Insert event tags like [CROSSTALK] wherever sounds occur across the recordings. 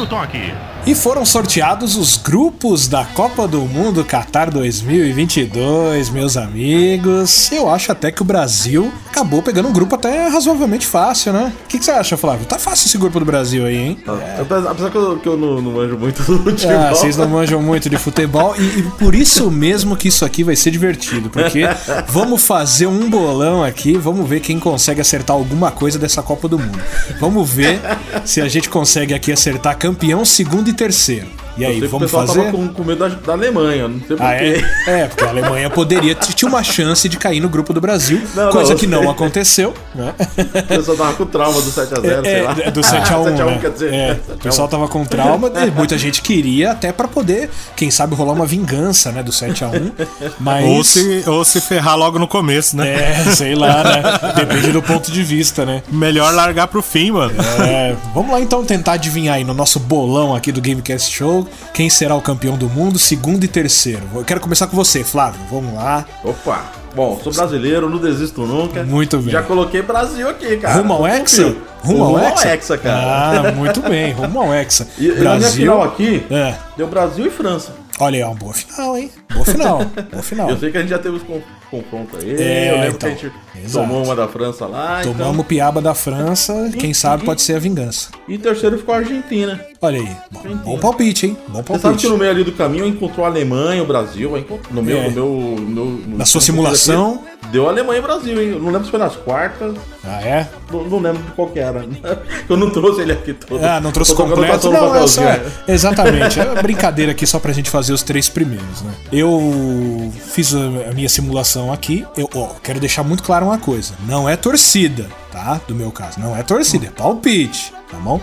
no toque. E foram sorteados os grupos da Copa do Mundo Qatar 2022, meus amigos. Eu acho até que o Brasil acabou pegando um grupo até razoavelmente fácil, né? O que, que você acha, Flávio? Tá fácil esse grupo do Brasil aí, hein? É. Apesar que eu, que eu não, não, manjo muito do [LAUGHS] futebol. Ah, vocês não manjam muito de futebol. E, e, por isso mesmo que isso aqui vai ser divertido. Porque [LAUGHS] vamos fazer um bolão aqui, vamos ver quem consegue acertar alguma coisa dessa Copa do Mundo. Vamos ver se a gente consegue aqui acertar campeão, segundo e terceiro. E aí, vamos fazer? O pessoal tava com, com medo da, da, Alemanha, não sei ah, porquê. É? é, porque a Alemanha poderia tinha uma chance de cair no grupo do Brasil, [LAUGHS] não, coisa não, que não aconteceu, né? O pessoal tava com trauma do 7x0, é, sei lá. É, do 7x1, ah, [LAUGHS] né? quer dizer, é, o pessoal tava com trauma, muita gente queria até para poder, quem sabe, rolar uma vingança, né, do 7x1. Mas... Ou, se, ou se ferrar logo no começo, né? É, sei lá, né? Depende do ponto de vista, né? Melhor largar pro fim, mano. É, vamos lá então tentar adivinhar aí no nosso bolão aqui do Gamecast Show quem será o campeão do mundo, segundo e terceiro. Eu quero começar com você, Flávio. Vamos lá. Opa! Bom, sou brasileiro, não desisto nunca. Muito bem. Já coloquei Brasil aqui, cara. Rumo ao Hexa? Rumo ao Hexa? Hexa, cara. Ah, muito bem. Rumo ao Hexa. E, Brasil... final aqui, é. deu Brasil e França. Olha aí, é uma boa final, hein? Boa final. boa final. Eu sei que a gente já teve os confrontos aí. É, eu lembro então, que a gente exato. tomou uma da França lá. Tomamos então... piaba da França. Quem e, sabe e, pode ser a vingança. E terceiro ficou a Argentina. Olha aí. Bom, bom palpite, hein? Bom palpite. Você sabe que no meio ali do caminho encontrou a Alemanha, o Brasil. No meu. É. No meu, no no Na sua simulação. Aqui, deu Alemanha e Brasil, hein? Eu não lembro se foi nas quartas. Ah, é? Não, não lembro de qual que era. [LAUGHS] Eu não trouxe ele aqui todo. Ah, não trouxe completo. Não, é só, exatamente. É brincadeira aqui só pra gente fazer os três primeiros, né? Eu fiz a minha simulação aqui. Eu ó, quero deixar muito claro uma coisa. Não é torcida, tá? Do meu caso. Não é torcida, é palpite, tá bom?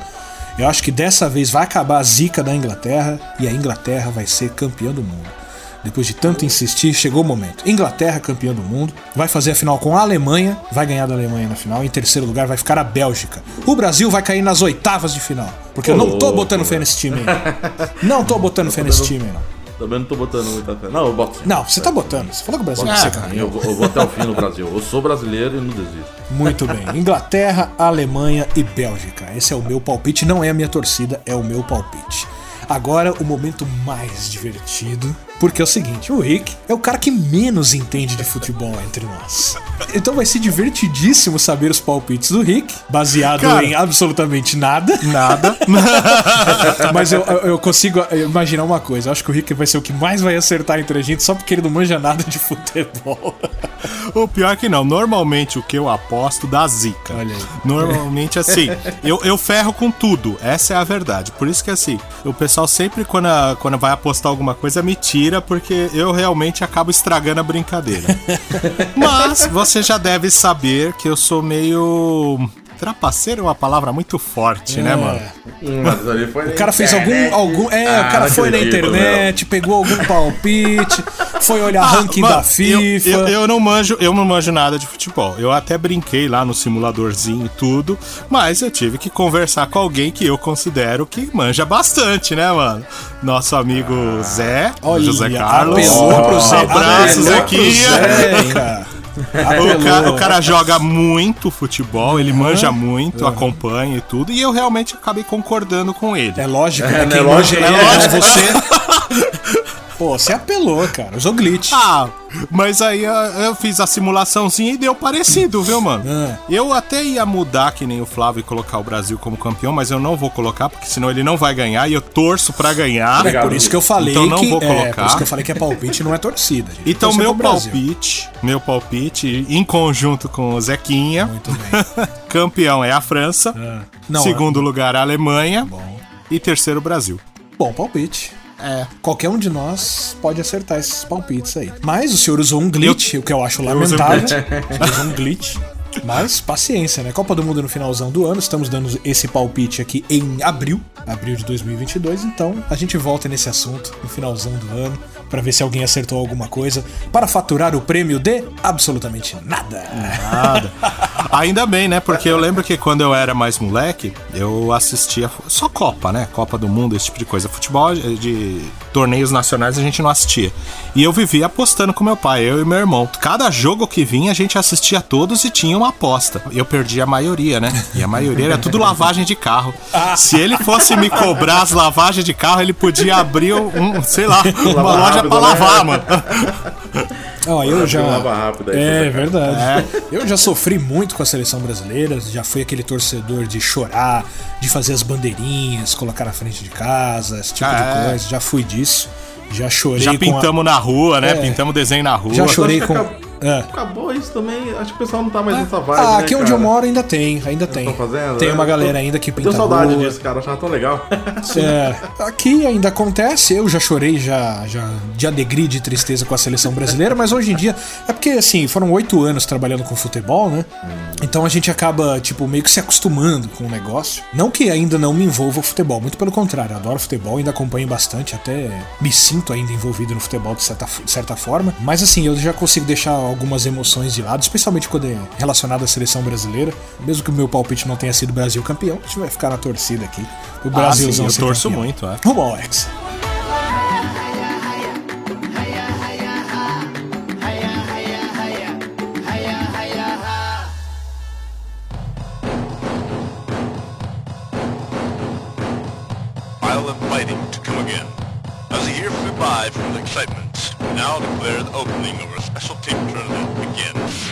Eu acho que dessa vez vai acabar a zica da Inglaterra e a Inglaterra vai ser campeã do mundo. Depois de tanto insistir, chegou o momento. Inglaterra, campeã do mundo, vai fazer a final com a Alemanha, vai ganhar da Alemanha na final. Em terceiro lugar vai ficar a Bélgica. O Brasil vai cair nas oitavas de final. Porque eu não tô botando fé nesse time aí. Não tô botando fé nesse time, não. Também não tô botando muita fé. Não, eu boto sim. Não, você tá botando. Você falou que o Brasil vai ser campeão. Eu, eu vou até o fim no Brasil. Eu sou brasileiro e não desisto. Muito bem. Inglaterra, Alemanha e Bélgica. Esse é o meu palpite. Não é a minha torcida, é o meu palpite. Agora, o momento mais divertido porque é o seguinte, o Rick é o cara que menos entende de futebol entre nós. Então vai ser divertidíssimo saber os palpites do Rick, baseado cara, em absolutamente nada. Nada. [LAUGHS] Mas eu, eu consigo imaginar uma coisa. Eu acho que o Rick vai ser o que mais vai acertar entre a gente só porque ele não manja nada de futebol. O pior é que não. Normalmente o que eu aposto dá zica. Olha aí. Normalmente assim, eu, eu ferro com tudo. Essa é a verdade. Por isso que assim, o pessoal sempre quando, quando vai apostar alguma coisa me tira porque eu realmente acabo estragando a brincadeira. [LAUGHS] Mas você já deve saber que eu sou meio Trapaceiro é uma palavra muito forte, né, é. né, mano? Mas ali foi o cara fez algum. algum é, ah, o cara foi na internet, pegou algum palpite, foi olhar ah, ranking mano, da FIFA. Eu, eu, eu, não manjo, eu não manjo nada de futebol. Eu até brinquei lá no simuladorzinho e tudo, mas eu tive que conversar com alguém que eu considero que manja bastante, né, mano? Nosso amigo ah, Zé, olha, José Carlos. Apelou pro Zé. Abraço, Zequinha. [LAUGHS] O cara, o cara, joga muito futebol, ele manja muito, uhum. acompanha e tudo, e eu realmente acabei concordando com ele. É lógico, é, né? É lógico, é, lógico. é você. [LAUGHS] Pô, você apelou, cara. Usou glitch. Ah, mas aí eu fiz a simulaçãozinha e deu parecido, viu, mano? É. Eu até ia mudar, que nem o Flávio, e colocar o Brasil como campeão, mas eu não vou colocar, porque senão ele não vai ganhar e eu torço pra ganhar. É por isso que eu falei então não que, vou colocar. É, por isso que eu falei que é palpite não é torcida. Gente. Então meu palpite, meu palpite, em conjunto com o Zequinha. Muito bem. [LAUGHS] campeão é a França. É. Não, segundo lugar a Alemanha. Bom. E terceiro o Brasil. Bom palpite. É, qualquer um de nós pode acertar esses palpites aí. Mas o senhor usou um glitch, eu, o que eu acho lamentável. Ele [LAUGHS] usou um glitch. Mas paciência, né? Copa do Mundo no finalzão do ano, estamos dando esse palpite aqui em abril, abril de 2022, então a gente volta nesse assunto no finalzão do ano para ver se alguém acertou alguma coisa, para faturar o prêmio de absolutamente nada. Nada. Ainda bem, né? Porque eu lembro que quando eu era mais moleque, eu assistia só Copa, né? Copa do Mundo, esse tipo de coisa. Futebol de torneios nacionais a gente não assistia. E eu vivia apostando com meu pai, eu e meu irmão. Cada jogo que vinha, a gente assistia todos e tinha uma aposta. Eu perdi a maioria, né? E a maioria era tudo lavagem de carro. Se ele fosse me cobrar as lavagens de carro, ele podia abrir um, sei lá, uma loja pra né? lavar, mano. Ó, eu já. Rápido aí, é verdade. É. Eu já sofri muito com a seleção brasileira, já fui aquele torcedor de chorar, de fazer as bandeirinhas, colocar na frente de casa, esse tipo ah, de é. coisa. Já fui disso. Já chorei. Já pintamos a... na rua, né? É. Pintamos desenho na rua. Já chorei com. É. Acabou isso também. Acho que o pessoal não tá mais ah, nessa vibe. Ah, aqui né, onde eu moro ainda tem, ainda tem. Fazendo, tem né? uma galera ainda que pinta. Tenho saudade rua. disso, cara. Achava tão legal. É, aqui ainda acontece. Eu já chorei já, já de alegria e de tristeza com a seleção brasileira, mas hoje em dia. É porque, assim, foram oito anos trabalhando com futebol, né? Hum. Então a gente acaba, tipo, meio que se acostumando com o negócio. Não que ainda não me envolva o futebol, muito pelo contrário. Adoro futebol, ainda acompanho bastante, até me sinto ainda envolvido no futebol de certa, de certa forma. Mas assim, eu já consigo deixar algumas emoções de lado, especialmente quando é relacionado à seleção brasileira. Mesmo que o meu palpite não tenha sido Brasil campeão, a gente vai ficar na torcida aqui. O Brasilzão ah, sim, eu torço campeão. muito, é. Rumo ao Hexa. fighting to come again. As the year flew by from the excitement, we now declare the opening of our special team tournament begins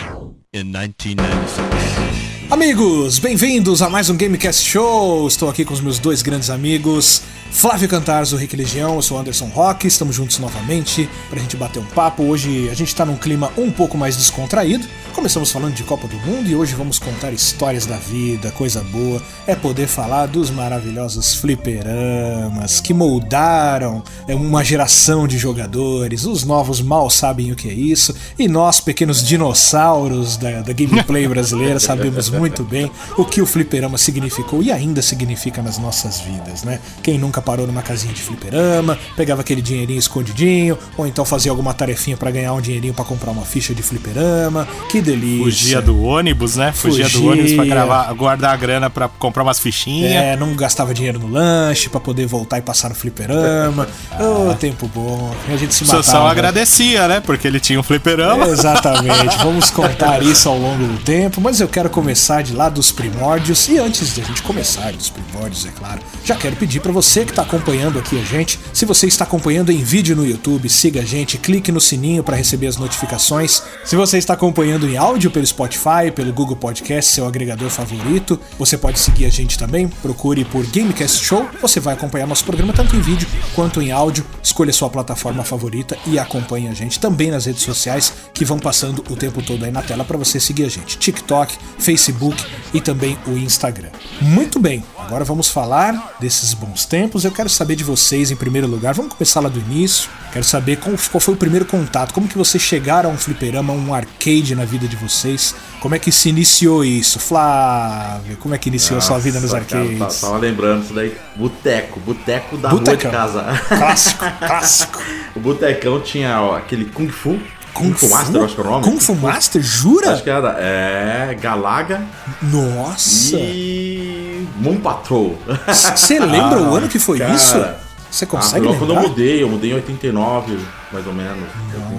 in 1996. Amigos, bem-vindos a mais um Gamecast Show. Estou aqui com os meus dois grandes amigos, Flávio Cantarzo, Rick Legião, eu sou Anderson Rock, estamos juntos novamente para a gente bater um papo. Hoje a gente está num clima um pouco mais descontraído. Começamos falando de Copa do Mundo e hoje vamos contar histórias da vida, coisa boa. É poder falar dos maravilhosos fliperamas que moldaram é, uma geração de jogadores. Os novos mal sabem o que é isso. E nós, pequenos dinossauros da, da gameplay brasileira, [LAUGHS] sabemos muito bem o que o fliperama significou e ainda significa nas nossas vidas, né? Quem nunca parou numa casinha de fliperama, pegava aquele dinheirinho escondidinho, ou então fazia alguma tarefinha para ganhar um dinheirinho para comprar uma ficha de fliperama. Que delícia. Fugia do ônibus, né? Fugia, Fugia do ônibus pra gravar, guardar a grana para comprar umas fichinhas. É, não gastava dinheiro no lanche para poder voltar e passar no fliperama. [LAUGHS] Ô, oh, tempo bom. A gente se matava. Só agradecia, né? Porque ele tinha um fliperama. exatamente. [LAUGHS] Vamos contar isso ao longo do tempo, mas eu quero começar de lá dos primórdios. E antes de a gente começar dos primórdios, é claro, já quero pedir para você que está acompanhando aqui a gente, se você está acompanhando em vídeo no YouTube, siga a gente, clique no sininho para receber as notificações. Se você está acompanhando em áudio pelo Spotify, pelo Google Podcast, seu agregador favorito, você pode seguir a gente também. Procure por Gamecast Show. Você vai acompanhar nosso programa tanto em vídeo quanto em áudio. Escolha sua plataforma favorita e acompanhe a gente também nas redes sociais que vão passando o tempo todo aí na tela para você seguir a gente. TikTok, Facebook e também o Instagram. Muito bem, agora vamos falar desses bons tempos. Eu quero saber de vocês em primeiro lugar. Vamos começar lá do início. Quero saber qual, qual foi o primeiro contato, como que vocês chegaram a um fliperama, um arcade na vida de vocês. Como é que se iniciou isso? Flávio, como é que iniciou Nossa, a sua vida nos arcades? Cara, tava lembrando isso daí. Boteco, boteco da Botecão. rua de casa. Clássico, [LAUGHS] clássico. o botecão tinha ó, aquele Kung Fu Kung, Kung Fu Master, acho que é o nome. Kung Fu Master, jura? Acho que era. É. Galaga. Nossa! E. Moon Patrol. Você lembra ah, o ano que foi cara, isso? Você consegue ah, lembrar? Quando eu mudei, eu mudei em 89, mais ou menos.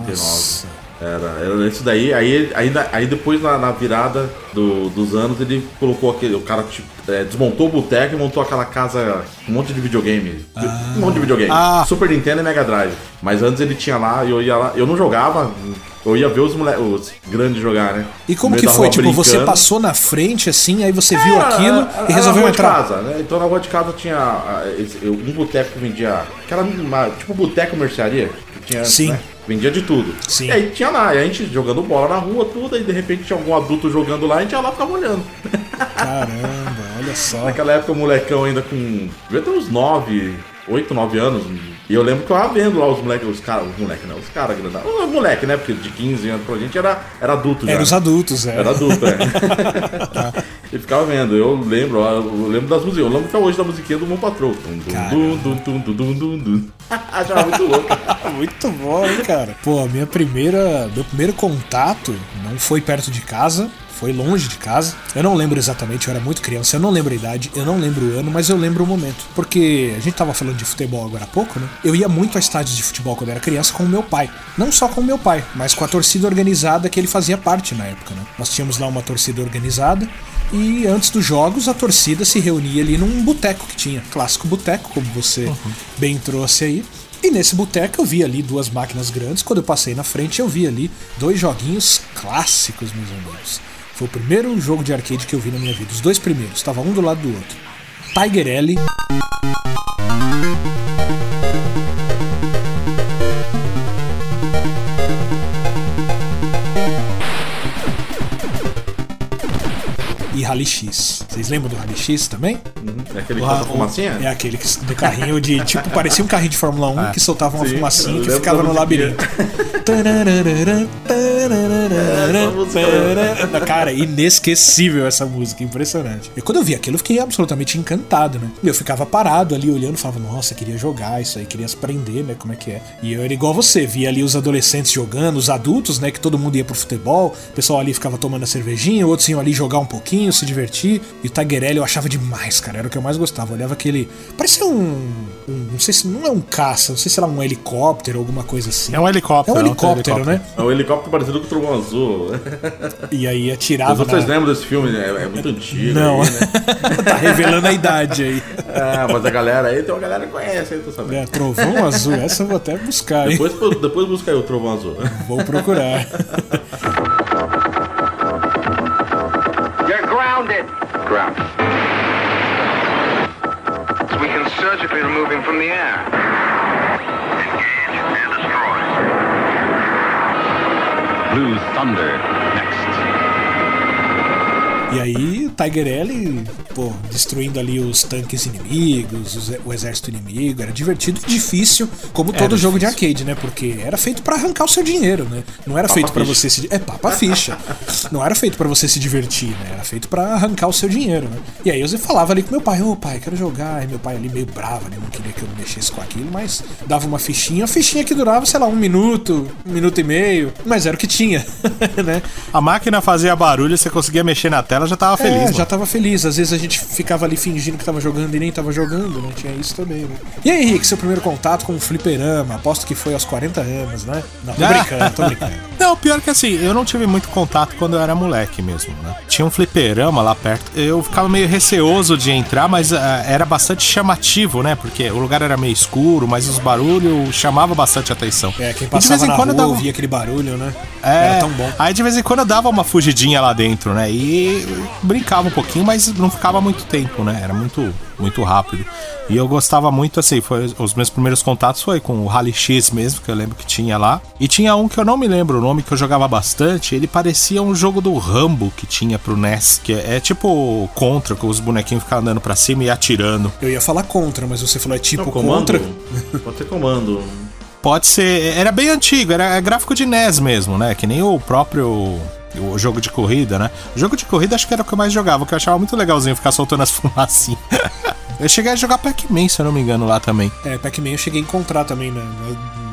Nossa. 89. Era, era isso daí. Aí, ainda, aí depois na, na virada do, dos anos ele colocou aquele. O cara tipo, é, desmontou o boteco e montou aquela casa um monte de videogame. Ah. Um monte de videogame. Ah. Super Nintendo e Mega Drive. Mas antes ele tinha lá, eu ia lá. Eu não jogava. Eu ia ver os, mole... os grandes jogar, né? E como que foi? Tipo, brincando. você passou na frente assim, aí você viu aquilo e resolveu na entrar? Casa, né? Então na rua de casa tinha um boteco que vendia. Que era uma, tipo boteco mercearia. Que tinha, Sim. Né? Vendia de tudo. Sim. E aí tinha lá, e a gente jogando bola na rua, tudo, e de repente tinha algum adulto jogando lá, e a gente ia lá ficava olhando. Caramba, olha só. Naquela época o molecão ainda com. Devia ter uns 9, 8, 9 anos. E eu lembro que eu tava vendo lá os moleques, os caras, os moleques, não, os caras grandes. Os moleques, né? Porque de 15 anos pra gente era, era adulto já. Era os adultos, é. Era adulto, é. [LAUGHS] e ficava vendo. Eu lembro, eu lembro das músicas. Eu lembro até hoje da musiquinha do Mon Patrol. Achava [LAUGHS] muito louco. [LAUGHS] Muito bom, hein, cara? Pô, minha primeira. Meu primeiro contato não foi perto de casa, foi longe de casa. Eu não lembro exatamente, eu era muito criança, eu não lembro a idade, eu não lembro o ano, mas eu lembro o momento. Porque a gente tava falando de futebol agora há pouco, né? Eu ia muito a estádios de futebol quando eu era criança com o meu pai. Não só com o meu pai, mas com a torcida organizada que ele fazia parte na época, né? Nós tínhamos lá uma torcida organizada e antes dos jogos a torcida se reunia ali num boteco que tinha. Clássico boteco, como você uhum. bem trouxe aí. E nesse boteco eu vi ali duas máquinas grandes. Quando eu passei na frente, eu vi ali dois joguinhos clássicos, meus amigos. Foi o primeiro jogo de arcade que eu vi na minha vida. Os dois primeiros, estavam um do lado do outro. Tiger L. e Rally X. Vocês lembram do Rally X também? Uhum. É aquele que solta fumacinha? É aquele que, do carrinho de. Tipo, parecia um carrinho de Fórmula 1 ah, que soltava uma sim, fumacinha que ficava no labirinto. Cara, inesquecível essa música, impressionante. E quando eu vi aquilo, eu fiquei absolutamente encantado, né? Eu ficava parado ali olhando, falava, nossa, queria jogar isso aí, queria aprender, né? Como é que é. E eu era igual você, via ali os adolescentes jogando, os adultos, né? Que todo mundo ia pro futebol, o pessoal ali ficava tomando a cervejinha, outros iam ali jogar um pouquinho, se divertir. E o Taguerelli eu achava demais, cara. Era o que eu mais gostava. Eu olhava aquele. Parecia um, um. Não sei se. Não é um caça, não sei se era um helicóptero, alguma coisa assim. É um helicóptero. É um helicóptero, né? É um helicóptero parecido com o Trovão Azul. E aí atirava. Mas vocês na... lembram desse filme? É, é muito antigo. Não. Aí, né? [LAUGHS] tá revelando a idade aí. É, mas a galera aí, tem uma galera que conhece aí, tô sabendo. É, Trovão Azul, essa eu vou até buscar, hein? Depois, depois busca aí o Trovão Azul. Vou procurar. [LAUGHS] You're. Ground. So we can surgically remove him from the air. Engage. Blue Thunder next. E aí, Tiger L, pô, destruindo ali os tanques inimigos, o exército inimigo, era divertido e difícil, como todo era jogo difícil. de arcade, né? Porque era feito para arrancar o seu dinheiro, né? Não era papa feito para você se é papa ficha. Não era feito para você se divertir, né? Era feito para arrancar o seu dinheiro, né? E aí eu falava ali com meu pai, ô oh, pai, quero jogar, e meu pai ali meio bravo, né? Não queria que eu mexesse com aquilo, mas dava uma fichinha, a fichinha que durava, sei lá, um minuto, um minuto e meio, mas era o que tinha, [LAUGHS] né? A máquina fazia barulho, você conseguia mexer na tela, já tava feliz. É, já tava feliz. Às vezes a gente ficava ali fingindo que tava jogando e nem tava jogando, né? Tinha isso também, né? E aí, Henrique, seu primeiro contato com o fliperama? Aposto que foi aos 40 anos, né? Não, tô brincando, tô brincando. [LAUGHS] não, pior que assim, eu não tive muito contato quando eu era moleque mesmo, né? Tinha um fliperama lá perto. Eu ficava meio receoso de entrar, mas uh, era bastante chamativo, né? Porque o lugar era meio escuro, mas os barulhos chamavam bastante atenção. É, quem passava e de vez em quando rua, dava... ouvia aquele barulho, né? É, era tão bom. Aí de vez em quando eu dava uma fugidinha lá dentro, né? E brincava um pouquinho, mas não ficava muito tempo, né? Era muito, muito rápido. E eu gostava muito, assim, foi, os meus primeiros contatos foi com o Rally X mesmo, que eu lembro que tinha lá. E tinha um que eu não me lembro o nome, que eu jogava bastante. Ele parecia um jogo do Rambo que tinha pro NES, que é, é tipo Contra, com os bonequinhos ficam andando pra cima e atirando. Eu ia falar Contra, mas você falou é tipo não, comando, Contra. Pode ser comando. Pode ser. Era bem antigo, era gráfico de NES mesmo, né? Que nem o próprio o jogo de corrida, né? O jogo de corrida acho que era o que eu mais jogava, que eu achava muito legalzinho ficar soltando as [LAUGHS] fumacinhas. eu cheguei a jogar Pac-Man, se eu não me engano, lá também. É, Pac-Man eu cheguei a encontrar também, né?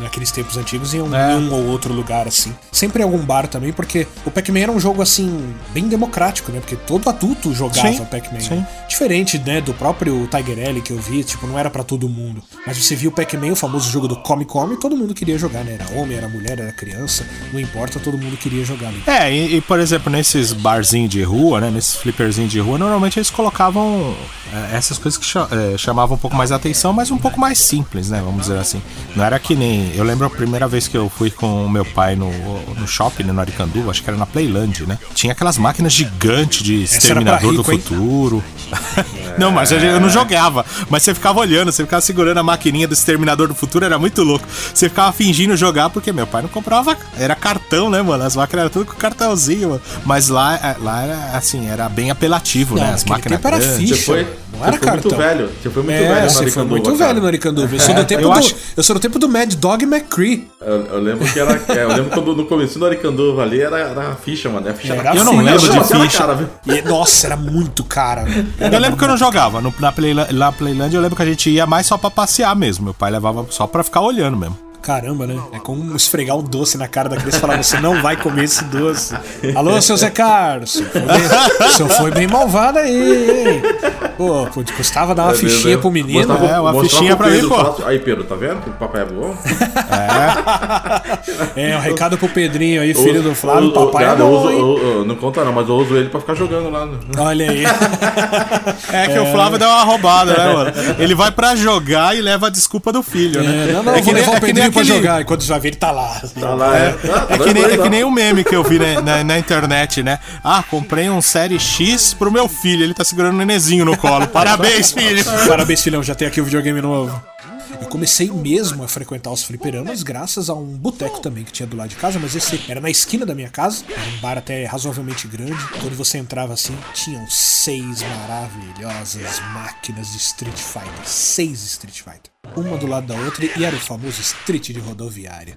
Naqueles tempos antigos em um, é. em um, ou outro lugar, assim. Sempre em algum bar também, porque o Pac-Man era um jogo, assim, bem democrático, né? Porque todo adulto jogava Pac-Man. Né? Diferente, né, do próprio Tiger L que eu vi, tipo, não era para todo mundo. Mas você viu o Pac-Man, o famoso jogo do Come Come, todo mundo queria jogar, né? Era homem, era mulher, era criança, não importa, todo mundo queria jogar ali. É, e, e por exemplo, nesses barzinhos de rua, né, nesses flipperzinhos de rua, normalmente eles colocavam é, essas coisas que é, chamavam um pouco mais a atenção, mas um pouco mais simples, né, vamos dizer assim. Não era que nem eu lembro a primeira vez que eu fui com o meu pai no, no shopping, no Aricanduva, acho que era na Playland, né? Tinha aquelas máquinas gigantes de Exterminador rico, do Futuro. [LAUGHS] não, mas eu não jogava. Mas você ficava olhando, você ficava segurando a maquininha do Exterminador do Futuro, era muito louco. Você ficava fingindo jogar porque meu pai não comprava. Era cartão, né, mano? As máquinas eram tudo com cartãozinho, mano. Mas lá, é, lá era assim, era bem apelativo, não, né? As máquinas. Tempo era ficha. Você foi, não era cartão. Muito velho. Você foi muito é, velho no Você foi muito velho no Aricanduva. Eu sou do tempo eu do. Acho... Eu sou do tempo do Mad Dog McCree. Eu, eu lembro que era. É, eu lembro quando no começo do Aricanduva ali era, era a ficha, mano. A ficha era eu não lembro de ficha. Cara, e, nossa, era muito cara. Era eu lembro que eu não jogava. No, na, Play, na Playland eu lembro que a gente ia mais só pra passear mesmo. Meu pai levava só pra ficar olhando mesmo. Caramba, né? É como esfregar um doce na cara da criança e falar: você não vai comer esse doce. Alô, seu Zé Carlos. O senhor foi bem malvado aí? Pô, custava dar uma é, fichinha pro menino. Mostrar, é, uma fichinha pra mim, pô. Aí, Pedro, tá vendo que o papai é bom? É. [LAUGHS] É, um recado pro Pedrinho aí, filho do Flávio. O, papai é bom, uso, Não conta não, mas eu uso ele pra ficar jogando lá. Olha aí. [LAUGHS] É que é. o Flávio deu uma roubada, né, mano? Ele vai pra jogar e leva a desculpa do filho, né? É, não, não, é que vou levar o Pedrinho pra jogar, enquanto já vê ele tá lá. Tá lá, é. É, que, nem, é que nem o meme que eu vi na, na, na, internet, né? Ah, comprei um Série X pro meu filho, ele tá segurando um nenezinho no colo. Parabéns, filho! Parabéns, filhão, já tem aqui o videogame novo. Eu comecei mesmo a frequentar os fliperamas graças a um boteco também que tinha do lado de casa, mas esse era na esquina da minha casa, era um bar até razoavelmente grande. Quando você entrava assim, tinham seis maravilhosas máquinas de Street Fighter, seis Street Fighter, uma do lado da outra e era o famoso Street de rodoviária.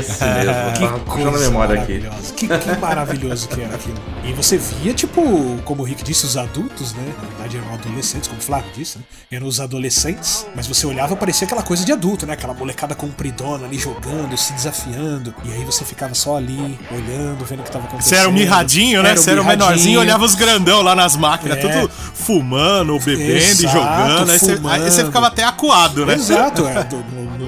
Esse [LAUGHS] mesmo. que puxando a memória aqui. Que, que maravilhoso que era aquilo. E você via, tipo, como o Rick disse, os adultos, né? Na verdade eram adolescentes, como o Flávio disse, né? Eram os adolescentes, mas você olhava parecia aquela coisa de adulto, né? Aquela molecada compridona ali jogando, se desafiando. E aí você ficava só ali, olhando, vendo o que tava acontecendo. Você era um mirradinho, né? Você era o menorzinho olhava os grandão lá nas máquinas, é. tudo fumando, bebendo Exato, e jogando. Aí você, aí você, ficava até acuado, né? Exato, é.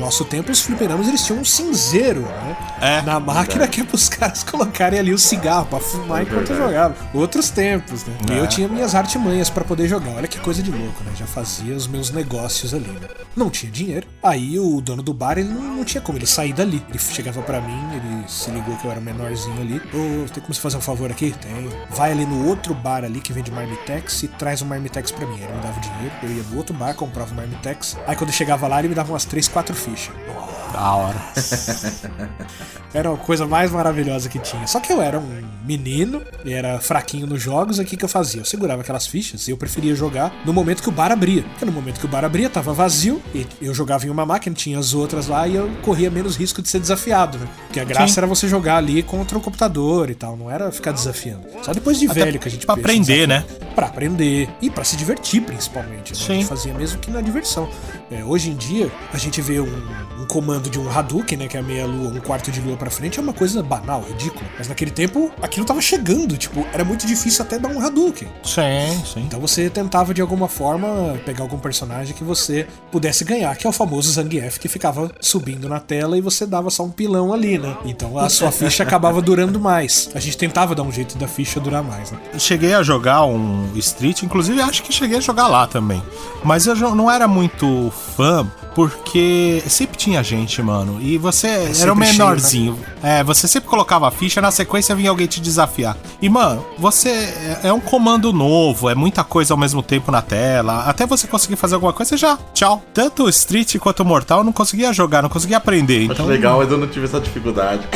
No, no nosso tempo, os fliperamas eles tinham um cinzeiro, né? É, na máquina verdade. que é pros caras colocarem ali o cigarro pra fumar é enquanto jogavam. Outros tempos, né? É. E eu tinha minhas artimanhas para poder jogar. Olha que coisa de louco, né? Já fazia os meus negócios ali, né? Não tinha dinheiro. Aí o dono do bar, ele não, não tinha como ele sair dali. Ele chegava para mim, ele se ligou que eu era menorzinho ali. Ô, oh, tem como você fazer um favor aqui? Tem. Vai ali no outro bar ali que vende Marmitex e traz um Marmitex para mim. Ele me dava o dinheiro, eu ia no outro bar, comprava o Marmitex. Aí quando eu chegava lá, ele me dava umas 3, 4 fichas. 许诺 Da hora. [LAUGHS] Era a coisa mais maravilhosa que tinha. Só que eu era um menino e era fraquinho nos jogos. O que, que eu fazia? Eu segurava aquelas fichas e eu preferia jogar no momento que o bar abria. Porque no momento que o bar abria, tava vazio e eu jogava em uma máquina, tinha as outras lá e eu corria menos risco de ser desafiado, né? Porque a graça Sim. era você jogar ali contra o computador e tal, não era ficar desafiando. Só depois de Até velho que a gente Pra aprender, né? Pra aprender e para se divertir, principalmente. Né? A gente fazia mesmo que na diversão. É, hoje em dia, a gente vê um, um comando de um Hadouken, né? Que é a meia lua, um quarto de lua pra frente, é uma coisa banal, ridícula. Mas naquele tempo, aquilo tava chegando. Tipo, era muito difícil até dar um Hadouken. Sim, sim. Então você tentava de alguma forma pegar algum personagem que você pudesse ganhar, que é o famoso Zangief que ficava subindo na tela e você dava só um pilão ali, né? Então a sua ficha acabava durando mais. A gente tentava dar um jeito da ficha durar mais, né? Cheguei a jogar um Street, inclusive acho que cheguei a jogar lá também. Mas eu não era muito fã porque sempre tinha gente, mano. E você é era o menorzinho. Cheio, né? É, você sempre colocava a ficha, na sequência vinha alguém te desafiar. E, mano, você é, é um comando novo, é muita coisa ao mesmo tempo na tela. Até você conseguir fazer alguma coisa, já, tchau. Tanto o Street quanto o Mortal eu não conseguia jogar, não conseguia aprender. Acho então... legal, mas eu não tive essa dificuldade.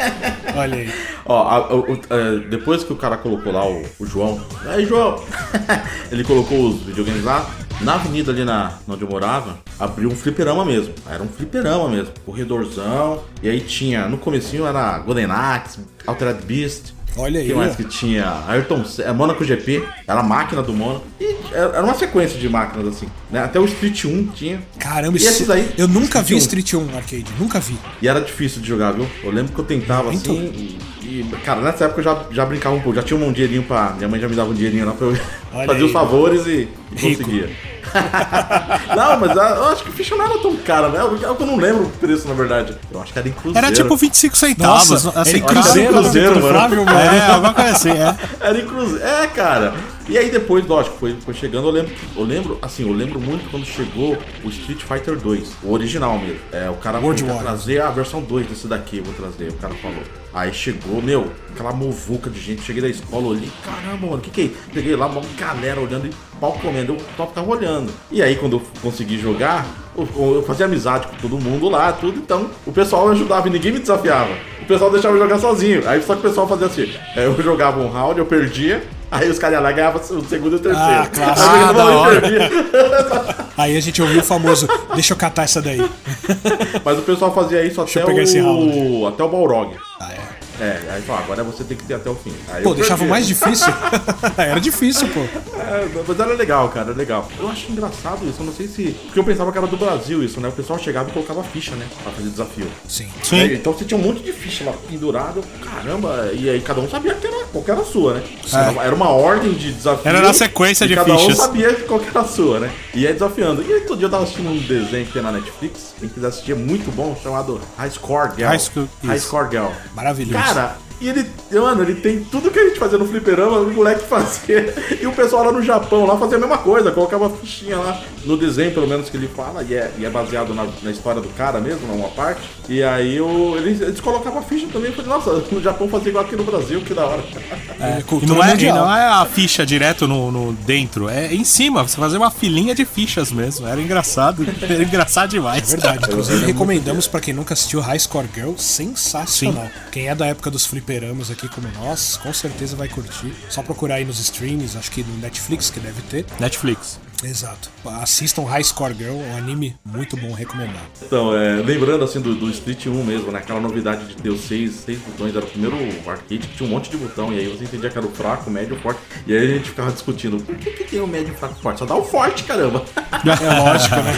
[LAUGHS] Olha aí. Ó, a, a, a, depois que o cara colocou lá o, o João. Aí, João! [LAUGHS] Ele colocou os videogames lá. Na avenida ali na, onde eu morava, abriu um fliperama mesmo. Era um fliperama mesmo. Corredorzão. E aí tinha, no comecinho era Golden Axe, Altered Beast. Olha aí. que mais que tinha? Ayrton é, Monaco GP, era a máquina do Monaco. E era uma sequência de máquinas assim. Né? Até o Street 1 tinha. Caramba, e esses aí. Eu nunca vi 1. Street 1 arcade, nunca vi. E era difícil de jogar, viu? Eu lembro que eu tentava assim. E, e, cara, nessa época eu já, já brincava um pouco, já tinha um dinheirinho pra. Minha mãe já me dava um dinheirinho lá pra eu [LAUGHS] Olha fazer aí. os favores e, e conseguia. [LAUGHS] não, mas eu acho que o ficha não era tão cara, né? É eu não lembro o preço, na verdade. Eu acho que era em cruzeiro. Era tipo 25 centavos. Nossa, assim, era cruzeiro, cruzeiro, mano. Flávio, mano. É, alguma coisa assim, é. Era em cruzeiro. É, cara. E aí depois, lógico, foi, foi chegando, eu lembro, eu lembro, assim, eu lembro muito quando chegou o Street Fighter 2, o original mesmo. É, o cara World falou, trazer a versão 2 desse daqui, eu vou trazer, o cara falou. Aí chegou, meu, aquela movuca de gente, cheguei da escola, olhei, caramba, mano, o que que é isso? Peguei lá, uma galera olhando e pau comendo, eu só ficava olhando. E aí quando eu consegui jogar, eu fazia amizade com todo mundo lá, tudo, então o pessoal ajudava e ninguém me desafiava. O pessoal deixava eu jogar sozinho. Aí só que o pessoal fazia assim: é, eu jogava um round, eu perdia, Aí os caras lá ganhavam o segundo e o terceiro. Ah, claro. [LAUGHS] Ah, Aí a gente ouviu o famoso, deixa eu catar essa daí. Mas o pessoal fazia isso deixa até o, até o Balrog. Ah, é? É, aí fala, agora você tem que ter até o fim. Aí pô, deixava mais difícil? [LAUGHS] era difícil, pô. É, mas era legal, cara, era legal. Eu acho engraçado isso, eu não sei se. Porque eu pensava que era do Brasil isso, né? O pessoal chegava e colocava ficha, né? Pra fazer desafio. Sim. Sim. É, então você tinha um monte de ficha lá pendurada, caramba, e aí cada um sabia que era, qual que era a sua, né? É. Era uma ordem de desafio. Era na sequência de cada fichas. Cada um sabia qual que era a sua, né? E aí desafiando. E aí todo dia eu tava assistindo um desenho que tem na Netflix, quem quiser assistir é muito bom, chamado High Score Girl. High, School, High Score Girl. Maravilhoso. Cara, e ele, mano, ele tem tudo que a gente fazia no fliperama, o moleque fazia. E o pessoal lá no Japão lá fazia a mesma coisa, colocava fichinha lá no desenho, pelo menos que ele fala, e é, e é baseado na, na história do cara mesmo, numa parte. E aí o, eles, eles colocavam a ficha também. Eu falei, nossa, [LAUGHS] no Japão fazia igual aqui no Brasil, que da hora. É, e não, é, e não é a ficha direto no, no, dentro, é em cima, você fazia uma filinha de fichas mesmo. Era engraçado, [LAUGHS] era engraçado demais. É verdade, inclusive recomendamos para quem nunca assistiu High Score Girl, sensacional. Sim. Quem é da época dos fliperama fliperamas aqui como nós, com certeza vai curtir. Só procurar aí nos streams, acho que no Netflix que deve ter. Netflix. Exato. Assistam High Score Girl, um anime muito bom, recomendado. Então, é, lembrando assim do, do Street 1 mesmo, né? Aquela novidade de ter os seis, seis botões, era o primeiro arcade que tinha um monte de botão, e aí você entendia que era o fraco, o médio, o forte. E aí a gente ficava discutindo, por que, que tem o médio, o fraco, o forte? Só dá o forte, caramba. [LAUGHS] É lógico, né?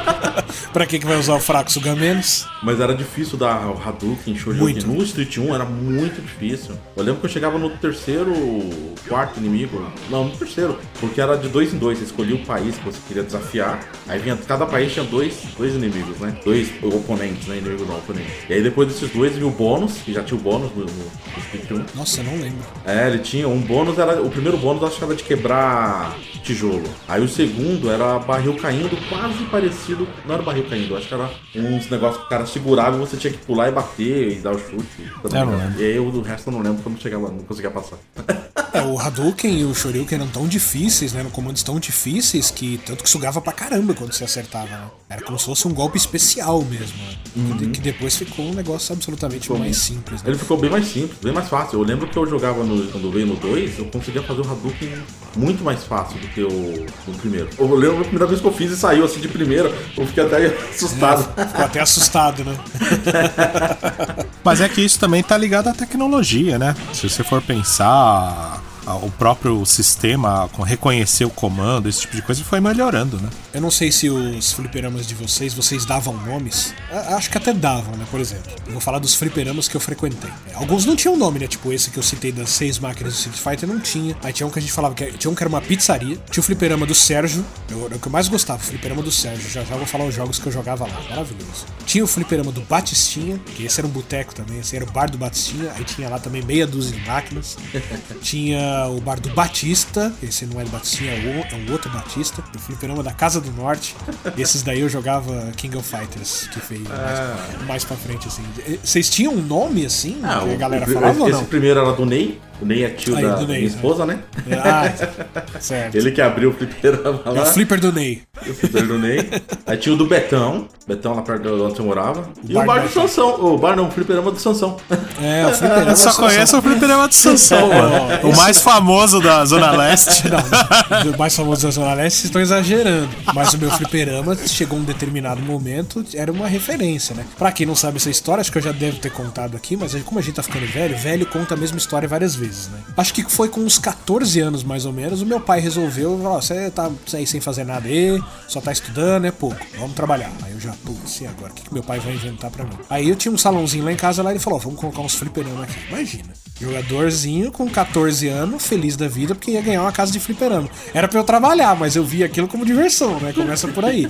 [LAUGHS] pra que, que vai usar o fraco, sugar menos? Mas era difícil dar o Hadouken, Shoryuken. No Street 1 era muito difícil. Eu lembro que eu chegava no terceiro, quarto inimigo. Não, no terceiro. Porque era de dois em dois. Você escolhia o país que você queria desafiar. Aí vinha, cada país tinha dois, dois inimigos, né? Dois oponentes, né? Inimigo não, oponente. E aí depois desses dois vinha o bônus, que já tinha o bônus no, no Street 1. Nossa, eu não lembro. É, ele tinha um bônus, era. O primeiro bônus acho que era de quebrar tijolo. Aí o segundo era barril caindo, quase parecido. Não era barril caindo, acho que era uns negócios que o cara segurava e você tinha que pular e bater e dar o chute. É, não lembro. E aí o resto eu não lembro eu não, chegava, não conseguia passar. É, o Hadouken e o Shoryuken eram tão difíceis, né? No comandos tão difíceis que tanto que sugava pra caramba quando você acertava, né? Era como se fosse um golpe especial mesmo, né? uhum. Que depois ficou um negócio absolutamente ficou mais simples. Né? Ele ficou bem mais simples, bem mais fácil. Eu lembro que eu jogava no, quando veio no 2, eu conseguia fazer o Hadouken muito mais fácil do que o, o primeiro. Eu lembro a primeira vez que eu fiz e saiu assim de primeira, eu fiquei até assustado. É, ficou até assustado, né? [LAUGHS] Mas é que isso também tá ligado à tecnologia, né? Se você for pensar o próprio sistema com reconhecer o comando, esse tipo de coisa, foi melhorando, né? Eu não sei se os fliperamas de vocês, vocês davam nomes. Acho que até davam, né? Por exemplo, eu vou falar dos fliperamas que eu frequentei. Alguns não tinham nome, né? Tipo esse que eu citei das seis máquinas do Street Fighter, não tinha. Aí tinha um que a gente falava que tinha um que era uma pizzaria. Tinha o fliperama do Sérgio, eu, o que eu mais gostava, o fliperama do Sérgio. Já já vou falar os jogos que eu jogava lá, maravilhoso. Tinha o fliperama do Batistinha, que esse era um boteco também, esse era o bar do Batistinha. Aí tinha lá também meia dúzia de máquinas. [LAUGHS] tinha o bar do Batista, esse não é do Batistinha, é um outro Batista, o fliperama da Casa do Norte. Esses daí eu jogava King of Fighters, que fez ah. mais, mais pra frente, assim. Vocês tinham um nome, assim, ah, que a galera o, falava esse, ou não? Esse primeiro era do Ney, o Ney é tio Aí, da Ney, minha esposa, né? Ah, [LAUGHS] certo. Ele que abriu o fliperama lá. É o flipper do Ney. O flipper do Ney. Aí tinha o do Betão. Betão lá perto de onde você morava. O e o bar do Sansão. O bar não, o fliperama do Sansão. É, o fliperama [LAUGHS] Eu só conheço o fliperama do Sansão, [LAUGHS] mano. O mais famoso da Zona Leste. Não, o mais famoso da Zona Leste, vocês estão exagerando. Mas o meu fliperama chegou um determinado momento, era uma referência, né? Pra quem não sabe essa história, acho que eu já devo ter contado aqui, mas como a gente tá ficando velho, velho conta a mesma história várias vezes vezes, né? Acho que foi com uns 14 anos mais ou menos, o meu pai resolveu, ó, você tá aí sem fazer nada aí, só tá estudando, é pouco, vamos trabalhar. Aí eu já, putz, e agora? O que, que meu pai vai inventar pra mim? Aí eu tinha um salãozinho lá em casa, lá ele falou, vamos colocar uns fliperama aqui. Imagina, jogadorzinho com 14 anos, feliz da vida, porque ia ganhar uma casa de fliperama. Era pra eu trabalhar, mas eu vi aquilo como diversão, né? Começa por aí.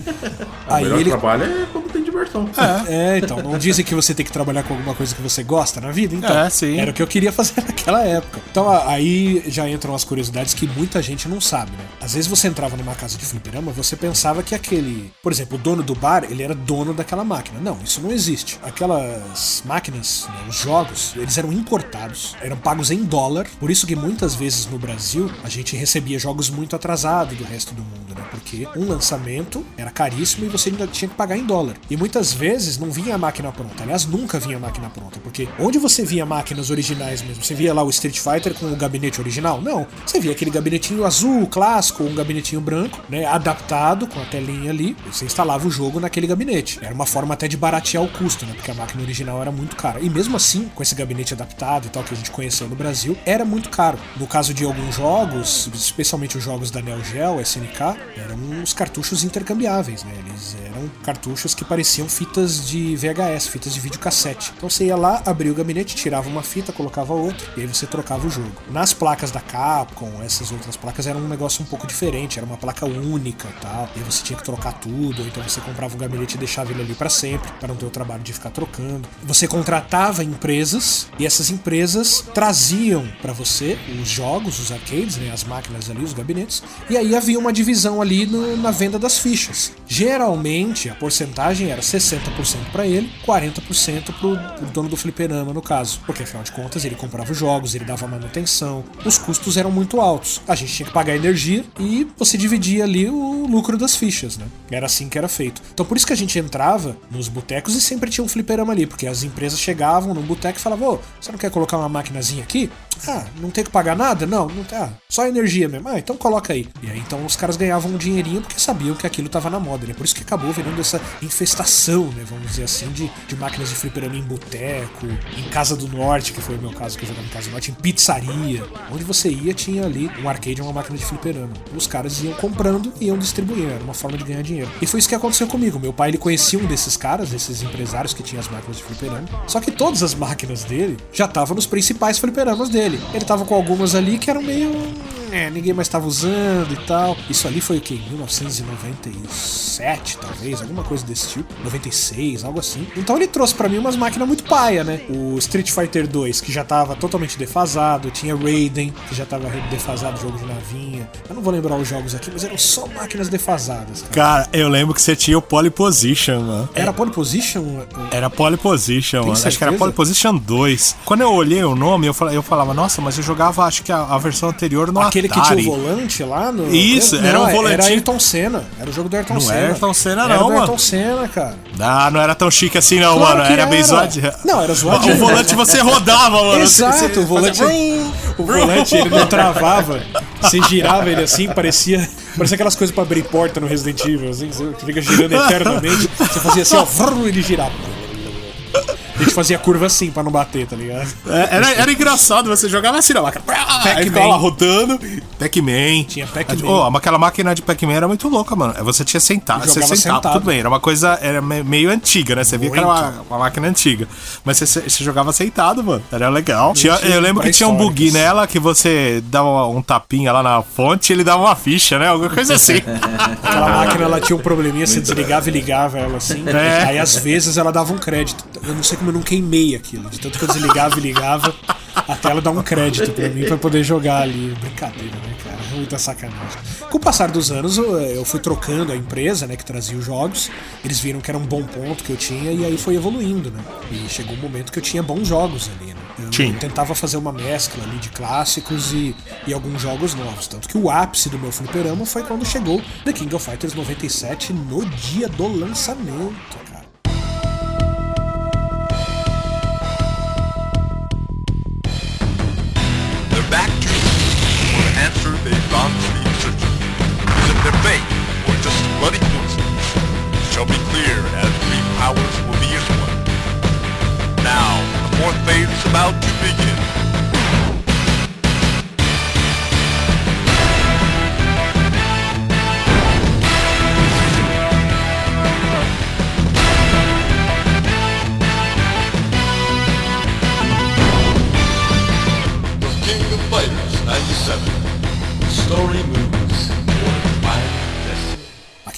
aí ele... trabalho é tem diversão. É. é, então, não dizem que você tem que trabalhar com alguma coisa que você gosta na vida? Então, é, sim. era o que eu queria fazer [LAUGHS] naquela época. Então, aí já entram as curiosidades que muita gente não sabe, né? Às vezes você entrava numa casa de fliperama, você pensava que aquele, por exemplo, o dono do bar, ele era dono daquela máquina. Não, isso não existe. Aquelas máquinas, né, os jogos, eles eram importados, eram pagos em dólar, por isso que muitas vezes no Brasil a gente recebia jogos muito atrasados do resto do mundo, né? Porque um lançamento era caríssimo e você ainda tinha que pagar em dólar. E muitas vezes não vinha a máquina pronta. Aliás, nunca vinha a máquina pronta, porque onde você via máquinas originais mesmo, você via lá o Street Fighter com o gabinete original? Não. Você via aquele gabinetinho azul, clássico, um gabinetinho branco, né? Adaptado com a telinha ali. Você instalava o jogo naquele gabinete. Era uma forma até de baratear o custo, né? Porque a máquina original era muito cara. E mesmo assim, com esse gabinete adaptado e tal que a gente conheceu no Brasil, era muito caro. No caso de alguns jogos, especialmente os jogos da Neo Geo, SNK, eram os cartuchos intercambiáveis, né? Eles eram cartuchos que pareciam fitas de VHS, fitas de videocassete. Então você ia lá, abria o gabinete, tirava uma fita, colocava outra, e aí você trocava o jogo. Nas placas da Capcom, essas outras placas eram um negócio um pouco diferente, era uma placa única e tal. E aí você tinha que trocar tudo, então você comprava um gabinete e deixava ele ali para sempre, para não ter o trabalho de ficar trocando. Você contratava empresas e essas empresas traziam para você os jogos, os arcades, né, as máquinas ali, os gabinetes, e aí havia uma divisão ali no, na venda das fichas. Geralmente a porcentagem era 60% para ele, 40% pro, pro dono do fliperama no caso, porque afinal de contas ele comprava os jogos, ele dava manutenção, os custos eram muito altos. A gente tinha que pagar energia e você dividia ali o lucro das fichas, né? Era assim que era feito. Então por isso que a gente entrava nos botecos e sempre tinha um fliperama ali, porque as empresas chegavam no boteco e falavam: Ô, você não quer colocar uma maquinazinha aqui? Ah, não tem que pagar nada? Não, não tem. Ah, só energia mesmo. Ah, então coloca aí. E aí então os caras ganhavam um dinheirinho porque sabiam que aquilo tava na moda, né? Por isso que acabou virando essa infestação, né? Vamos dizer assim, de, de máquinas de fliperama em boteco, em Casa do Norte, que foi o meu caso que eu jogava em Casa do Norte, em pizzaria. Onde você ia, tinha ali um arcade e uma máquina de fliperama. Os caras iam comprando e iam distribuindo. Era uma forma de ganhar dinheiro. E foi isso que aconteceu comigo. Meu pai ele conhecia um desses caras, desses empresários que tinha as máquinas de fliperama. Só que todas as máquinas dele já estavam nos principais fliperamas dele. Ele tava com algumas ali que eram meio. É, ninguém mais estava usando e tal. Isso ali foi o que? 1997, talvez, alguma coisa desse tipo. 96, algo assim. Então ele trouxe para mim umas máquinas muito paia, né? O Street Fighter 2, que já tava totalmente defasado, tinha Raiden, que já tava defasado, jogo de navinha. Eu não vou lembrar os jogos aqui, mas eram só máquinas defasadas. Cara, cara eu lembro que você tinha o Poly Position, mano. Era Poly Position? Era Poly Position, mano. Acho que era Poly Position 2. Quando eu olhei o nome, eu falava, eu falava nossa, mas eu jogava, acho que a, a versão anterior no Aquele Atari. que tinha o volante lá no. Isso, não, era um volante. Era Ayrton Senna. Era o jogo do Ayrton não Senna. Não era Ayrton Senna, não, era mano. Ayrton Senna, cara. Ah, não era tão chique assim, não, claro mano. Era, era bem zoadinho. Não, era [LAUGHS] zoadinho. O volante você rodava, mano. Exato, o volante. o volante ele não travava. [LAUGHS] Você girava ele assim, parecia. Parecia aquelas coisas pra abrir porta no Resident Evil, assim, você fica girando [LAUGHS] eternamente. Você fazia assim, ó, ele girava. A gente fazia curva assim pra não bater, tá ligado? É, era, era engraçado, você jogava assim na máquina. Aí ficava lá rodando. Pac-Man. Tinha Pac-Man. Oh, aquela máquina de Pac-Man era muito louca, mano. Você tinha sentado, você sentava, sentado. tudo bem. Era uma coisa era meio antiga, né? Você muito. via que era uma, uma, máquina antiga. Mas você, você, jogava sentado, mano. Era legal. Tinha, eu lembro que tinha um bug nela que você dava um tapinha lá na fonte e ele dava uma ficha, né? Alguma coisa assim. [LAUGHS] aquela máquina ela tinha um probleminha, você desligava e ligava ela assim. É. Aí às vezes ela dava um crédito. Eu não sei como eu não queimei aquilo. De tanto que eu desligava e ligava, a tela dá um crédito pra mim pra poder jogar ali. Brincadeira, né, cara? Muita sacanagem. Com o passar dos anos, eu fui trocando a empresa, né, que trazia os jogos. Eles viram que era um bom ponto que eu tinha e aí foi evoluindo, né? E chegou um momento que eu tinha bons jogos ali, né? Eu Sim. tentava fazer uma mescla ali de clássicos e, e alguns jogos novos. Tanto que o ápice do meu fliperama foi quando chegou The King of Fighters 97 no dia do lançamento, cara.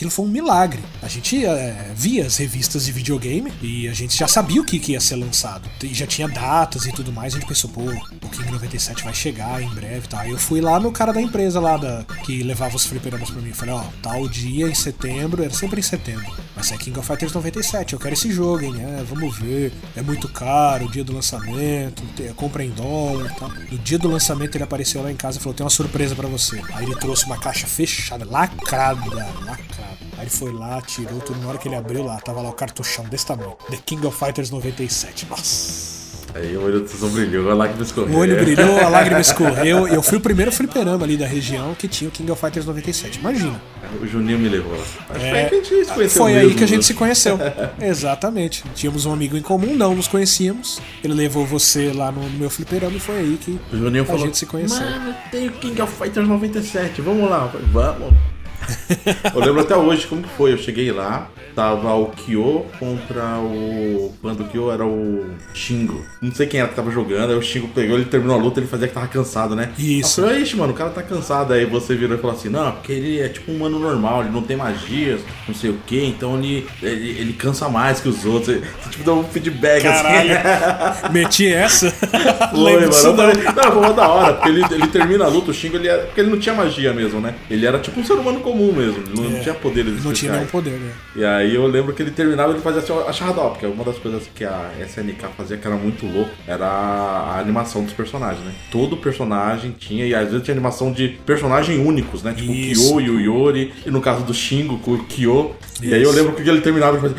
Aquilo foi um milagre. A gente é, via as revistas de videogame e a gente já sabia o que, que ia ser lançado. E já tinha datas e tudo mais. A gente pensou, pô, o King 97 vai chegar em breve, tá? Eu fui lá no cara da empresa lá da, que levava os fliperamas pra mim. Falei, ó, tal dia em setembro, era sempre em setembro. Vai ser King of Fighters 97. Eu quero esse jogo, hein? É, vamos ver. É muito caro, o dia do lançamento, compra em dólar e tal. No dia do lançamento ele apareceu lá em casa e falou: tem uma surpresa para você. Aí ele trouxe uma caixa fechada, lacrada, lacrada. Aí ele foi lá, tirou tudo. Na hora que ele abriu lá, tava lá o cartuchão desse tamanho. The King of Fighters 97. Nossa. Aí o olho do Tizão brilhou, a lágrima escorreu. O olho brilhou, a lágrima escorreu. Eu fui o primeiro fliperama ali da região que tinha o King of Fighters 97. Imagina. O Juninho me levou lá. É, foi, foi aí que a gente se conheceu. Exatamente. Tínhamos um amigo em comum, não nos conhecíamos. Ele levou você lá no meu fliperama e foi aí que o Juninho a falou, gente se conheceu. Mano, tem o King of Fighters 97, vamos lá. Falei, vamos. [LAUGHS] eu lembro até hoje como que foi. Eu cheguei lá, tava o Kyo contra o. Quando o Kyo era o Shingo. Não sei quem era que tava jogando. Aí o Shingo pegou, ele terminou a luta, ele fazia que tava cansado, né? Isso. Eu falei, ixi, mano, o cara tá cansado. Aí você virou e falou assim: não, porque ele é tipo um humano normal, ele não tem magias, não sei o que, então ele, ele, ele, cansa mais que os outros. Você tipo dá um feedback Caralho. assim. [LAUGHS] Meti essa? Foi, mano. Eu falei, não, foi da hora, porque ele, ele termina a luta, o Shingo, ele era, porque ele não tinha magia mesmo, né? Ele era tipo um ser humano comum mesmo, ele não É. tinha poderes Não especiais. tinha nenhum poder, né? E aí eu lembro que ele terminava ele fazia assim, a charradol, porque uma das coisas que a SNK fazia que era muito louco era a animação dos personagens, né? Todo personagem tinha, e às vezes tinha animação de personagens únicos, né? Tipo Isso. o Kyo e o Yori, e no caso do Shingo com o Kyo. E aí eu Isso. lembro que ele terminava e fazia.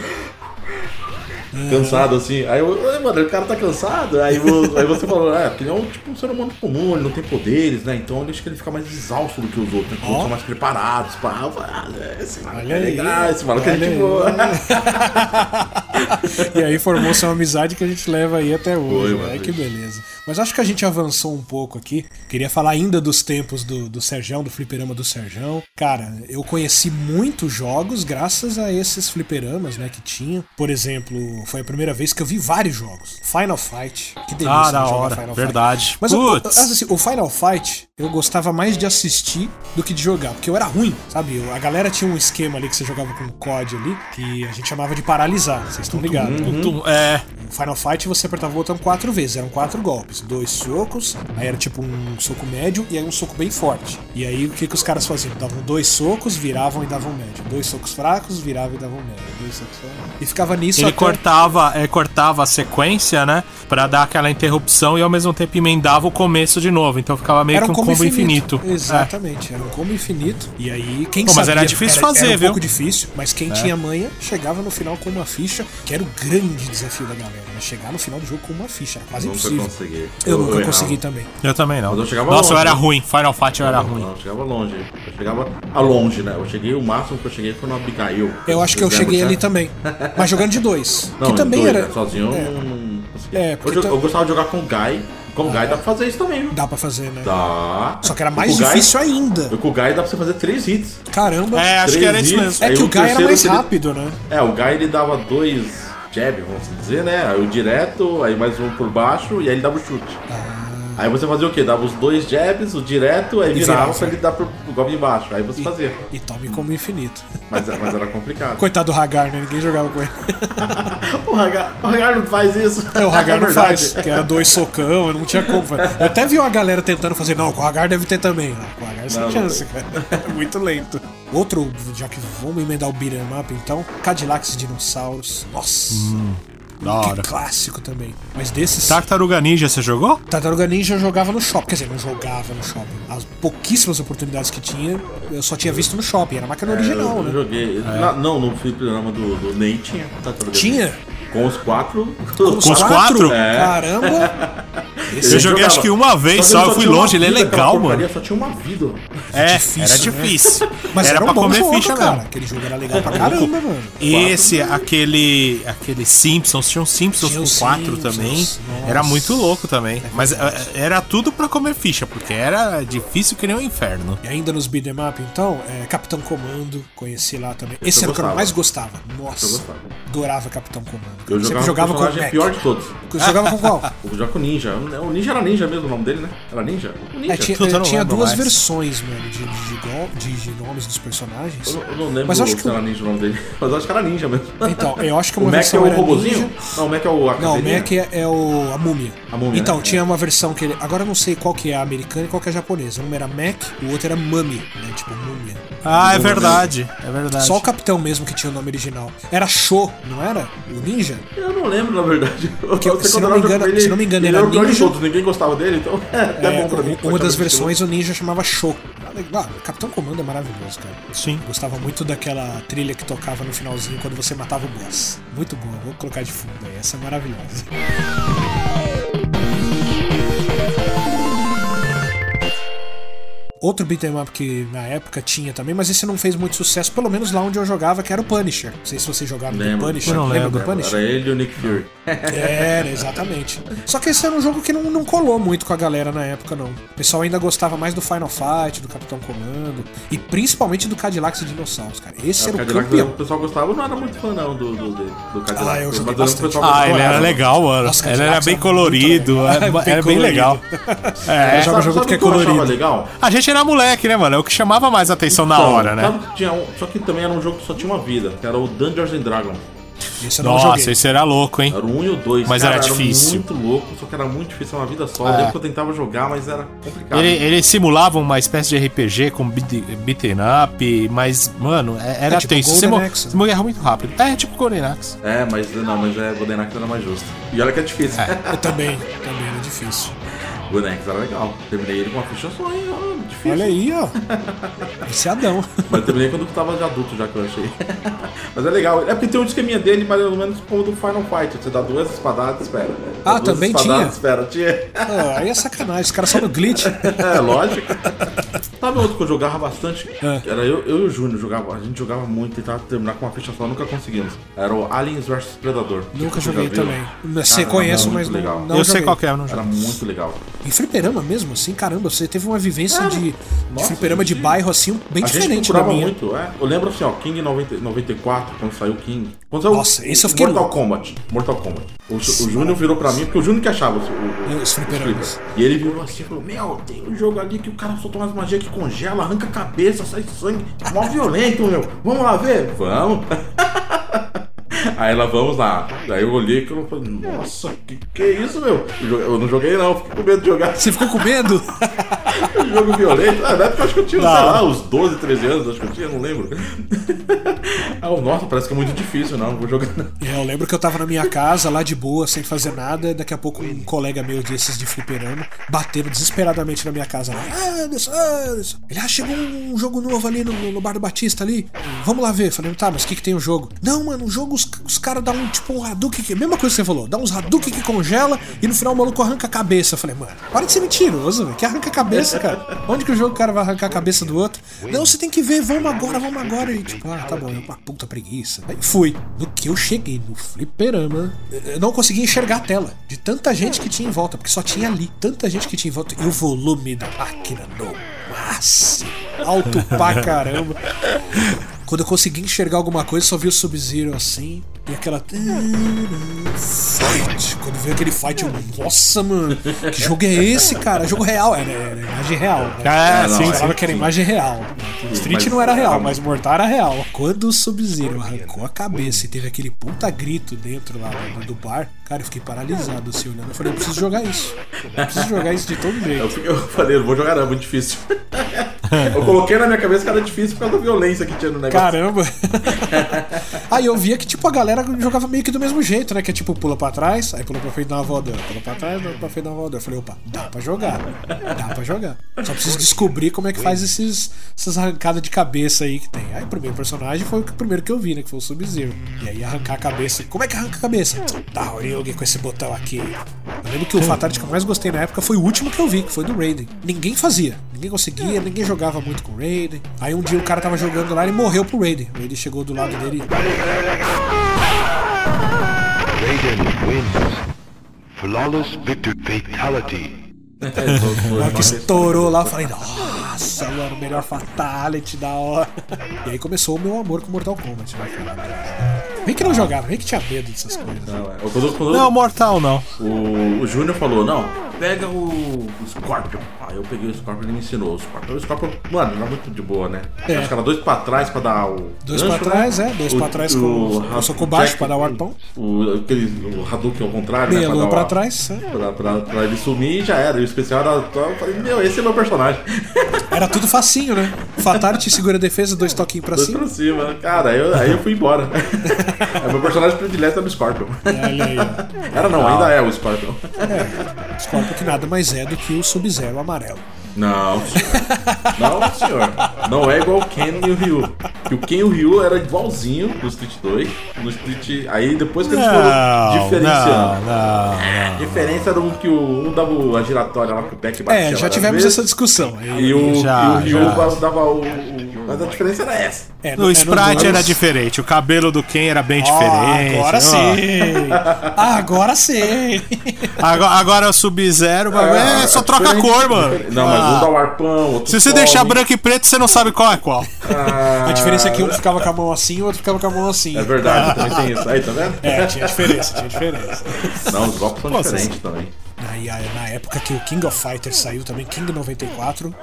Cansado assim. Aí eu, "Ué, mano, o cara tá cansado. Aí, vo- [LAUGHS] aí você falou, é, porque ele é um, tipo, um ser humano comum, ele não tem poderes, né? Então eu acho que ele fica mais exausto do que os outros, né? Ó. são mais preparados. Pá. Eu falei, ah, é, esse maluco é legal, esse maluco é gente boa. [LAUGHS] e aí formou-se uma amizade que a gente leva aí até hoje. Foi, né? Que beleza. Mas acho que a gente avançou um pouco aqui. Queria falar ainda dos tempos do, do Serjão, do fliperama do Serjão. Cara, eu conheci muitos jogos graças a esses fliperamas, né, que tinha. Por exemplo, foi a primeira vez que eu vi vários jogos. Final Fight. Que delícia Ah, da hora. Final Verdade. Fight. Mas o, o, Putz. assim, o Final Fight eu gostava mais de assistir do que de jogar, porque eu era ruim, sabe? Eu- A galera tinha um esquema ali que você jogava com COD ali, que a gente chamava de paralisar, vocês estão ligados. Tum, É, No Final Fight você apertava o botão quatro vezes, eram quatro golpes, dois socos, aí era tipo um soco médio e aí um soco bem forte. E aí o que, que os caras faziam? Davam dois socos, viravam e davam médio. Dois socos fracos, viravam e davam médio. Dois socos fracos. E ficava nisso ele até... cortava, é, cortava a sequência, né? Pra dar aquela interrupção e ao mesmo tempo emendava o começo de novo. Então ficava meio Era que um um combo, infinito. É. Exatamente, era um combo infinito. E aí, quem Pô, mas sabia, era difícil era, fazer, era um viu? É. pouco difícil, mas quem tinha manha chegava no final com uma ficha, que era o grande desafio da galera, né? Chegar no final do jogo com uma ficha, era quase Nunca impossível. consegui. Eu, nunca errava. consegui também. Eu também não. Mas eu chegava Nossa, eu longe. era ruim. Final Fight eu era Não, ruim. não, eu chegava longe. Eu chegava a longe, né? Eu cheguei, o máximo que eu cheguei foi no Abigail. Eu acho que eu cheguei lembram, ali né? também. Mas jogando de dois. [LAUGHS] Não, que também dois, era. né? Sozinho eu É. não. É, eu, tam- eu gostava de jogar com o Guy. Com o Guy dá pra fazer isso também, viu? Dá pra fazer, né? Dá. Só que era mais difícil ainda. Com o Guy dá pra você fazer três hits. Caramba. É, acho Três que era isso hits. mesmo. É que o Guy era mais rápido, né? É, o Guy ele dava dois jab, vamos dizer, né? Aí o direto, aí mais um por baixo e aí ele dava o chute. Aí você fazia o quê? Dava os dois jabs, o direto, aí E virava pra ele dar pro, golpe embaixo. Aí você fazia. E tome como infinito. Mas, mas era complicado. Coitado do Hagar, né? Ninguém jogava com ele. [LAUGHS] o Hagar, o Hagar não faz isso. É, o Hagar [LAUGHS] não verdade. faz, que era dois socão, eu não tinha como. fazer. Eu até vi uma galera tentando fazer, não, com o Hagar deve ter também. Não, com o Hagar sem Não, não chance, cara. É muito lento. Outro, já que vamos emendar o beat'em up, então, Cadillacs e Dinossauros. Nossa, Da que hora. clássico também. Mas desses, Tartaruga Ninja, você jogou? Tartaruga Ninja eu jogava no shopping. Quer dizer, não jogava no shopping. As pouquíssimas oportunidades que tinha, eu só tinha visto no shopping. Era máquina É, original, eu, né? joguei. Na- não, no fliperama do, do Ney tinha. tartaruga Tinha? Com os quatro. Com os quatro? É. Caramba! [LAUGHS] Eu joguei acho que uma vez ele só, eu fui longe, ele é legal, mano. Só tinha uma vida. É, difícil, era né? difícil. [LAUGHS] Mas era era, um pra bom comer jogo, ficha cara. mesmo. Aquele jogo era legal pra caramba, mano. Esse, aquele, aquele Simpsons, tinha um Simpsons Tinha com os quatro Simpsons, também. nossa. Era muito louco também. Mas eh, era tudo pra comer ficha, porque era difícil que nem o inferno. E ainda nos beat'em up, então, é, Capitão Comando, conheci lá também. Esse eu era o que eu mais gostava. Eu Nossa, gostava. adorava Capitão Comando. Eu Sempre jogava, jogava o com o Mac. pior de todos. Você jogava com qual? [LAUGHS] Eu jogava com Ninja. Eu não o Ninja era Ninja mesmo o nome dele, né? Era Ninja? O Ninja. É, tinha, eu não tinha duas mais. versões, mano, de, de, de- de nomes dos personagens. Eu, não- eu não lembro Mas eu acho se que era o- Ninja o nome dele. [LAUGHS] Mas eu acho que era Ninja mesmo. Então, eu acho que [LAUGHS] o uma Mac é versão o robozinho? ninja. Não, o Mac é o a Não, o. Mac é, é o, a múmia. A múmia, Então, né? tinha uma versão que ele. Agora eu não sei qual que é a americana e qual que é a japonesa. Uma era Mac, o outro era Mummy, né? Tipo, múmia. Ah, é verdade. É verdade. Só o capitão mesmo que tinha o nome original. Era Sho, não era? O ninja? Eu não lembro, na verdade. [LAUGHS] Sei se não me engano- ele- se não me engano, ele era era Ninja. todos, ninguém gostava dele, então [LAUGHS] é até É, bom pra mim. uma das versões o ninja chamava Sho. Ah, Capitão Comando é maravilhoso, cara. Sim. Gostava muito daquela trilha que tocava no finalzinho quando você matava o boss. Muito boa, vou colocar de fundo aí. Essa é maravilhosa. Outro beat'em up que na época tinha também, mas esse não fez muito sucesso, pelo menos lá onde eu jogava, que era o Punisher. Não sei se vocês jogaram do Lembro. Punisher. Não Lembra lembro. do Punisher? Era ele e o Nick Fury. Era, exatamente. Só que esse era um jogo que não, não colou muito com a galera na época, não. O pessoal ainda gostava mais do Final Fight, do Capitão Comando e principalmente do Cadillacs e Dinossauros, cara. Esse É, o era o Cadillac, campeão. o pessoal gostava, eu não era muito fã não do, do, do, Cadillac. Ah, eu joguei o bastante. Ah, ele era legal, mano. Nossa, ele era Cadillacs bem colorido. Era, [LAUGHS] Bem era bem colorido. legal. É. joga Sabe- jogo que é o colorido. legal? A gente era moleque, né, mano? É o que chamava mais atenção na Então, hora, né? que tinha um- só que também era um jogo que só tinha uma vida, que era o Dungeons and Dragons. Esse Nossa, esse era louco, hein? Era 1 e o 2. Mas cara, era difícil. muito louco, só que era muito difícil, era uma vida só. É. Lembro que eu tentava jogar, mas era complicado. Ele, ele simulava uma espécie de RPG com beat- beaten up, mas, mano, é- era É tipo tenso. Golden Você, mo- Axe, né? muito rápido. É, tipo Golden Axe. É, mas não, mas é, Golden Axe era mais justo. E olha que é difícil. Eu também, também era difícil. Golden Axe era legal. Terminei ele com uma ficha só, hein? Difícil. Olha aí, ó. [LAUGHS] Viciadão. Mas eu terminei quando eu tava de adulto já que eu achei. [LAUGHS] mas é legal. É porque tem um esqueminha dele, mais ou menos como o do Final Fight. Você dá duas espadadas e espera. Ah, Dá duas também espadadas, tinha? Espera, tinha. Ah, aí é sacanagem, os caras só no glitch. [LAUGHS] É, lógico. Sabe outro que eu jogava bastante? É. Era eu, eu e o Júnior jogava. A gente jogava muito, tentava terminar com uma ficha só, nunca conseguimos. Era o Aliens vs Predador. Nunca joguei também. Você era mas muito não, legal. não eu sei joguei. qual que é, não Era muito legal. Em fliperama mesmo, assim, caramba, você teve uma vivência É, de, de nossa, fliperama de gente- bairro, assim, bem a gente diferente da procurava minha. muito, é. Eu lembro assim, ó, King 90, 94, quando saiu King. Quando saiu Nossa, esse eu fiquei Mortal louco. Kombat. Mortal Kombat. O, o Júnior virou pra mim, porque o Júnior que achava os, o- Os fliperamas. E ele virou assim e falou: Meu, tem um jogo ali que o cara soltou umas magias que congela, arranca a cabeça, sai sangue. Mó violento, meu. Vamos lá ver? Vamos. [LAUGHS] Aí ela, vamos lá. Daí eu olhei e falei, nossa, que que é isso, meu? Eu não joguei não, fiquei com medo de jogar Você ficou com medo? [LAUGHS] um jogo violento. Ah, na época eu acho que eu tinha, sei lá, uns 12, 13 anos, acho que eu tinha, não lembro. Eu, [LAUGHS] nossa, parece que é muito difícil, não, não vou jogar não. É, eu lembro que eu tava na minha casa, lá de boa, sem fazer nada, daqui a pouco um colega meu desses de fliperama batendo desesperadamente na minha casa lá. Ah, Anderson, ah, Anderson. Ele, ah, chegou um jogo novo ali no, no bar do Batista ali. Vamos lá ver. Falei, tá, mas o que, que tem o jogo? Não, mano, o jogo os, os caras dão um tipo um Hadouken que. Mesma coisa que você falou, dá uns Hadouken que congela e no final o maluco arranca a cabeça. Eu falei, mano, para de ser mentiroso, velho. Que arranca a cabeça, cara. Onde que o jogo o cara vai arrancar a cabeça do outro? Não, você tem que ver, vamos agora, vamos agora. E tipo, ah, tá bom, é uma puta preguiça. Aí fui. No que eu cheguei no fliperama, eu não conseguia enxergar a tela. De tanta gente que tinha em volta, porque só tinha ali. Tanta gente que tinha em volta. E o volume da máquina no máximo. Alto pra caramba. Quando eu consegui enxergar alguma coisa, só vi o Sub-Zero assim. E aquela. Fight. Quando veio aquele fight, eu. Nossa, mano. Que jogo é esse, cara? Jogo real. Era, era imagem real. Né? É, não, sim, é. sim. Falava que era imagem real. Street mas- não era real, mas Mortal era real. Quando o Sub-Zero arrancou a cabeça e teve aquele puta grito dentro lá do, do bar, cara, eu fiquei paralisado assim olhando. Eu falei, eu preciso jogar isso. Eu preciso jogar isso de todo [LAUGHS] Eu, jeito. fiquei- eu falei, não vou jogar não, é muito difícil. [LAUGHS] [LAUGHS] eu coloquei na minha cabeça que era difícil por causa da violência que tinha no negócio. Caramba! aí [LAUGHS] eu via que, tipo, a galera jogava meio que do mesmo jeito, né? Que é tipo, pula pra trás, aí pula pra frente dá uma voadora, pula pra trás, pula pra frente dá uma voadora. Eu falei, opa, dá pra jogar. Dá pra jogar. Só preciso descobrir como é que faz esses, essas arrancadas de cabeça aí que tem. Aí o primeiro personagem foi o primeiro que eu vi, né? Que foi o Sub-Zero. E aí arrancar a cabeça. Como é que arranca a cabeça? Tá, Ryugi com esse botão aqui. Eu lembro que o Fatality que eu mais gostei na época foi o último que eu vi, que foi do Raiden. Ninguém fazia. Ninguém conseguia, ninguém jogava muito com o Raiden. Aí um dia o cara tava jogando lá e morreu pro Raiden. O Raiden chegou do lado dele Raiden wins. Flawless victory fatality. É, Na hora que estourou lá, eu falei, nossa, mano, melhor Fatality da hora. E aí começou o meu amor com Mortal Kombat, né, Vem que não jogava, vem que tinha medo dessas coisas. Não, é. quando não Mortal não. O, o Júnior falou, não, pega o, o Scorpion. Aí eu peguei o Scorpion e ele me ensinou. O Scorpion, o Scorpion mano, era muito de boa, né? É. Acho que era dois pra trás pra dar o. Dois gancho, pra trás, né? é. Dois o, pra trás com o, soco baixo pra dar o arpão. O, aquele, o Hadouken ao contrário, Meia né? Pra, pra trás. É. Pra, pra, pra, ele sumir e já era. E o especial era. Eu falei, meu, esse é meu personagem. [LAUGHS] Era tudo facinho, né? Fatality segura a defesa, dois toquinhos pra dois cima. Dois pra cima. Cara, aí eu, aí eu fui embora. [LAUGHS] é meu personagem predileto é do Scorpion. Olha aí. Era não, ainda é o Scorpion. É. Scorpion que nada mais é do que o Sub-Zero amarelo. Não, senhor. Não, senhor. Não é igual o Ken e o Ryu. Que o Ken e o Ryu era igualzinho no Street 2. No Street. Aí depois que eles foram diferenciando. Não, não, não. A diferença era um que o, um dava a giratória lá com o Peck batia. É, já tivemos essa discussão. E o, já, e o Ryu já. dava o, o. Mas a diferença era essa. É, no, no Sprite era diferente, o cabelo do Ken era bem oh, diferente. Agora sim! [LAUGHS] agora sim! Agora, agora o Sub-Zero, é, é, só troca a cor, mano. Não, mas um dá o arpão, Se você deixar branco e preto, você não sabe qual é qual. Ah, a diferença é que um ficava com a mão assim e o outro ficava com a mão assim. É verdade, [LAUGHS] também tem isso. Aí, tá vendo? É, tinha diferença, tinha diferença. Não, os golpes são Pô, diferentes também. Aí, na época que o King of Fighters saiu também, King 94.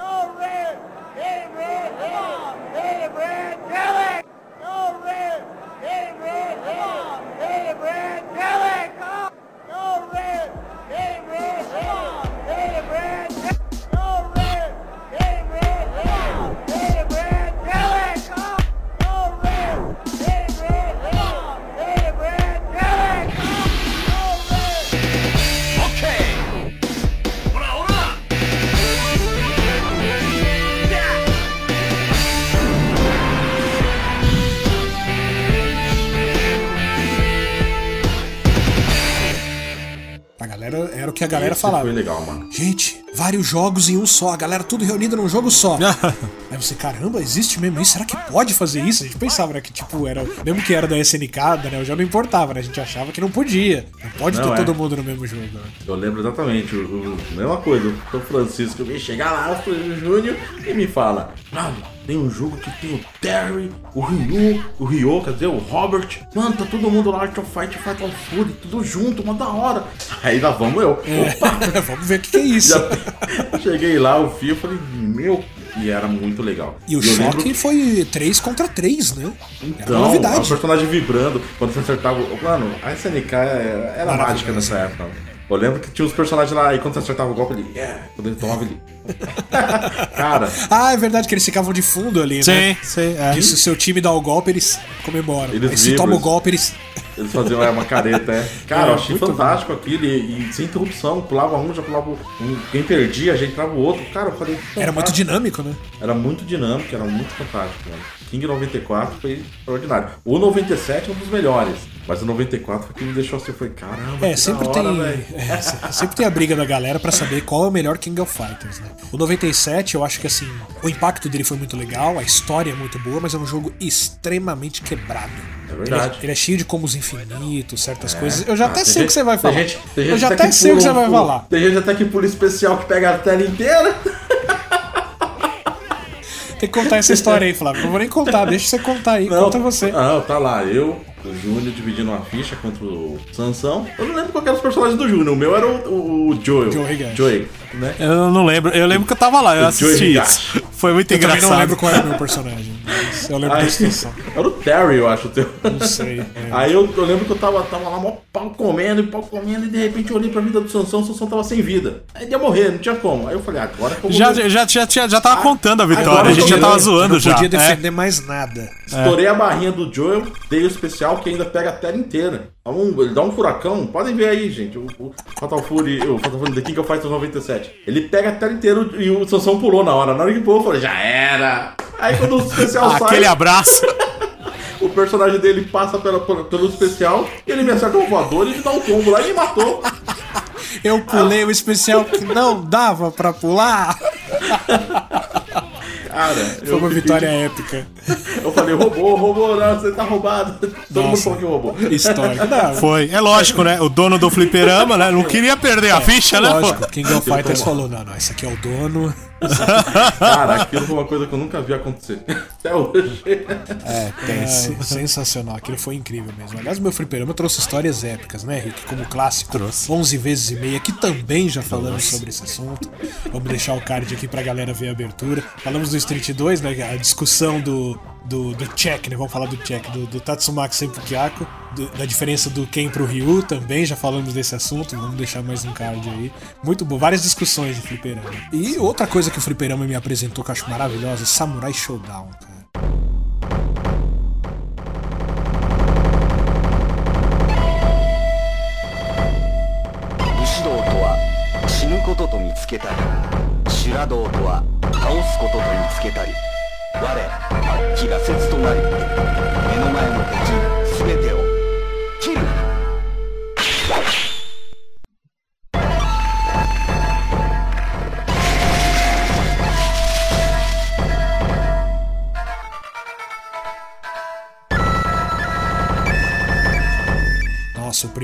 Falava. Foi legal, mano. Gente, vários jogos em um só, a galera tudo reunida num jogo só. [LAUGHS] Você, caramba, existe mesmo isso? Será que pode fazer isso? A gente pensava, né, que tipo, era. Mesmo que era da SNK, da Neo já não importava, né? A gente achava que não podia. Não pode não, ter é. todo mundo no mesmo jogo. Né? Eu lembro exatamente, o, o, mesma coisa. O Francisco vem chegar lá, o Júnior, e me fala: Mano, tem um jogo que tem o Terry, o Ryu, o Ryo, quer dizer, o Robert. Mano, tá todo mundo lá, Art of Fight, Fight of Fury, tudo junto, uma da hora. Aí lá vamos eu. É, [LAUGHS] vamos ver o que, que, é isso. Já, [LAUGHS] cheguei lá, o Fio, falei, meu. E era muito legal. E o choque lembro... foi 3 contra 3, né? Então, novidade. o personagem vibrando, quando você acertava. Mano, a SNK era, era mágica nessa época. Eu lembro que tinha os personagens lá e quando você acertava o golpe ele. Yeah, quando ele tomava ele. [LAUGHS] Cara. Ah, é verdade que eles ficavam de fundo ali, sim, né? Sim, é. Que se o seu time dá o golpe, eles comemoram. Eles Aí se toma o golpe, eles. [LAUGHS] Eles faziam é, uma careta, é. Cara, é, eu achei fantástico bom. aquilo. E, e, sem interrupção, pulava um, já pulava um. Quem perdia, a gente entrava o outro. Cara, eu falei. Era muito dinâmico, né? Era muito dinâmico, era muito fantástico, mano. King 94 foi extraordinário. O 97 é um dos melhores. Mas o 94 foi que me deixou assim, foi caramba. É, sempre hora, tem. [LAUGHS] É, sempre tem a briga da galera para saber qual é o melhor King of Fighters, né? O 97, eu acho que assim, o impacto dele foi muito legal, a história é muito boa, mas é um jogo extremamente quebrado. É verdade. Ele é, ele é cheio de combos infinitos, certas é. coisas. Eu já ah, até sei o que você vai falar. Gente, eu já até sei o que você vai falar. Tem gente até que pula especial que pega a tela inteira. Tem que contar essa história aí, Flávio. Não vou nem contar, deixa você contar aí, não, conta você. Não, tá lá, eu, o Júnior dividindo uma ficha contra o Sansão. Eu não lembro qual eram os personagens do Júnior. O meu era o, o Joel. Joey Joey, né? Eu não lembro. Eu lembro que eu tava lá, eu assisti isso. Foi muito eu engraçado. Eu não lembro qual era o meu personagem. eu lembro Aí, da situação. [LAUGHS] Era o Terry, eu acho. O teu. Não sei. [LAUGHS] É. Aí eu, eu, lembro que eu tava, tava lá, mó pau comendo e pau comendo, e de repente eu olhei pra vida do Sansão, o Sansão tava sem vida. Aí ele ia morrer, não tinha como. Aí eu falei, agora que eu vou. Já, já, já, já, já tava ah, contando a vitória, a gente já tava zoando não já. Não podia defender é. mais nada. Estourei a barrinha do Joel, dei o especial que ainda pega a tela inteira. Um, ele dá um furacão, podem ver aí, gente. O, o Fatal Fury, o Fatal Fury The King of Fighters 97. Ele pega a tela inteira e o Sansão pulou na hora. Na hora que pulou, falei, já era. Aí quando o especial [LAUGHS] sai. Aquele abraço. [LAUGHS] o personagem dele passa pela, pelo especial, ele me acerta um voador e me dá um combo lá e me matou. Eu pulei o especial que não dava pra pular. [LAUGHS] Cara, Foi uma vitória épica. [LAUGHS] Eu falei, roubou, roubou, não, você tá roubado. Todo mundo falou que roubou. Histórico. [LAUGHS] Não, Foi. É lógico, né? O dono do fliperama, né? Não queria perder a ficha, né? pô? lógico. King of Fighters falou, não, não, esse aqui é o dono. [LAUGHS] Cara, aquilo foi uma coisa que eu nunca vi acontecer. [LAUGHS] Até hoje. É, tenso. sensacional, aquilo foi incrível mesmo. Aliás, meu fliperama trouxe histórias épicas, né, Rick? Como clássico, Trouxe. 11 vezes e meia, que também já falamos sobre esse assunto. Vamos deixar o card aqui pra galera ver a abertura. Falamos do Street 2, né, a discussão do, do, do Check, né? Vamos falar do Check, do, do Tatsumaki Senpukiako, do, da diferença do Ken pro Ryu também, já falamos desse assunto, vamos deixar mais um card aí. Muito bom, várias discussões de fliperama. E outra coisa que o fliperama me apresentou que eu acho maravilhosa é Samurai Showdown, cara. Shurado 気がせつとなり目の前の敵全てを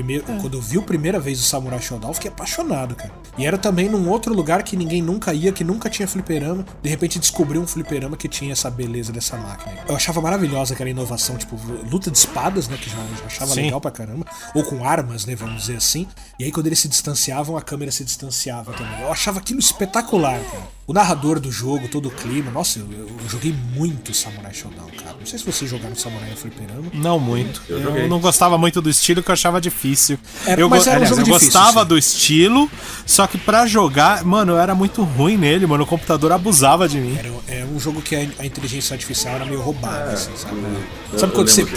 Nossa, o primeiro, quando eu vi a primeira vez o Samurai Shodown, eu fiquei apaixonado, cara. E era também num outro lugar que ninguém nunca ia, que nunca tinha fliperama. De repente descobri um fliperama que tinha essa beleza dessa máquina. Eu achava maravilhosa aquela inovação, tipo, luta de espadas, né? Que já, já achava Sim. legal pra caramba. Ou com armas, né? Vamos dizer assim. E aí quando eles se distanciavam, a câmera se distanciava também. Eu achava aquilo espetacular, cara. O narrador do jogo, todo o clima. Nossa, eu, eu joguei muito Samurai Shodown, cara. Não sei se vocês jogaram Samurai no fliperama. Não muito. Eu Eu, joguei. não gostava muito do estilo que eu achava difícil. Era- eu, mas go- era um aliás, jogo eu difícil, gostava sim. do estilo, só que pra jogar, mano, eu era muito ruim nele, mano. O computador abusava de mim. Era, é um jogo que a, a inteligência artificial era meio roubada, assim, sabe? eu- sabe eu quando você disso.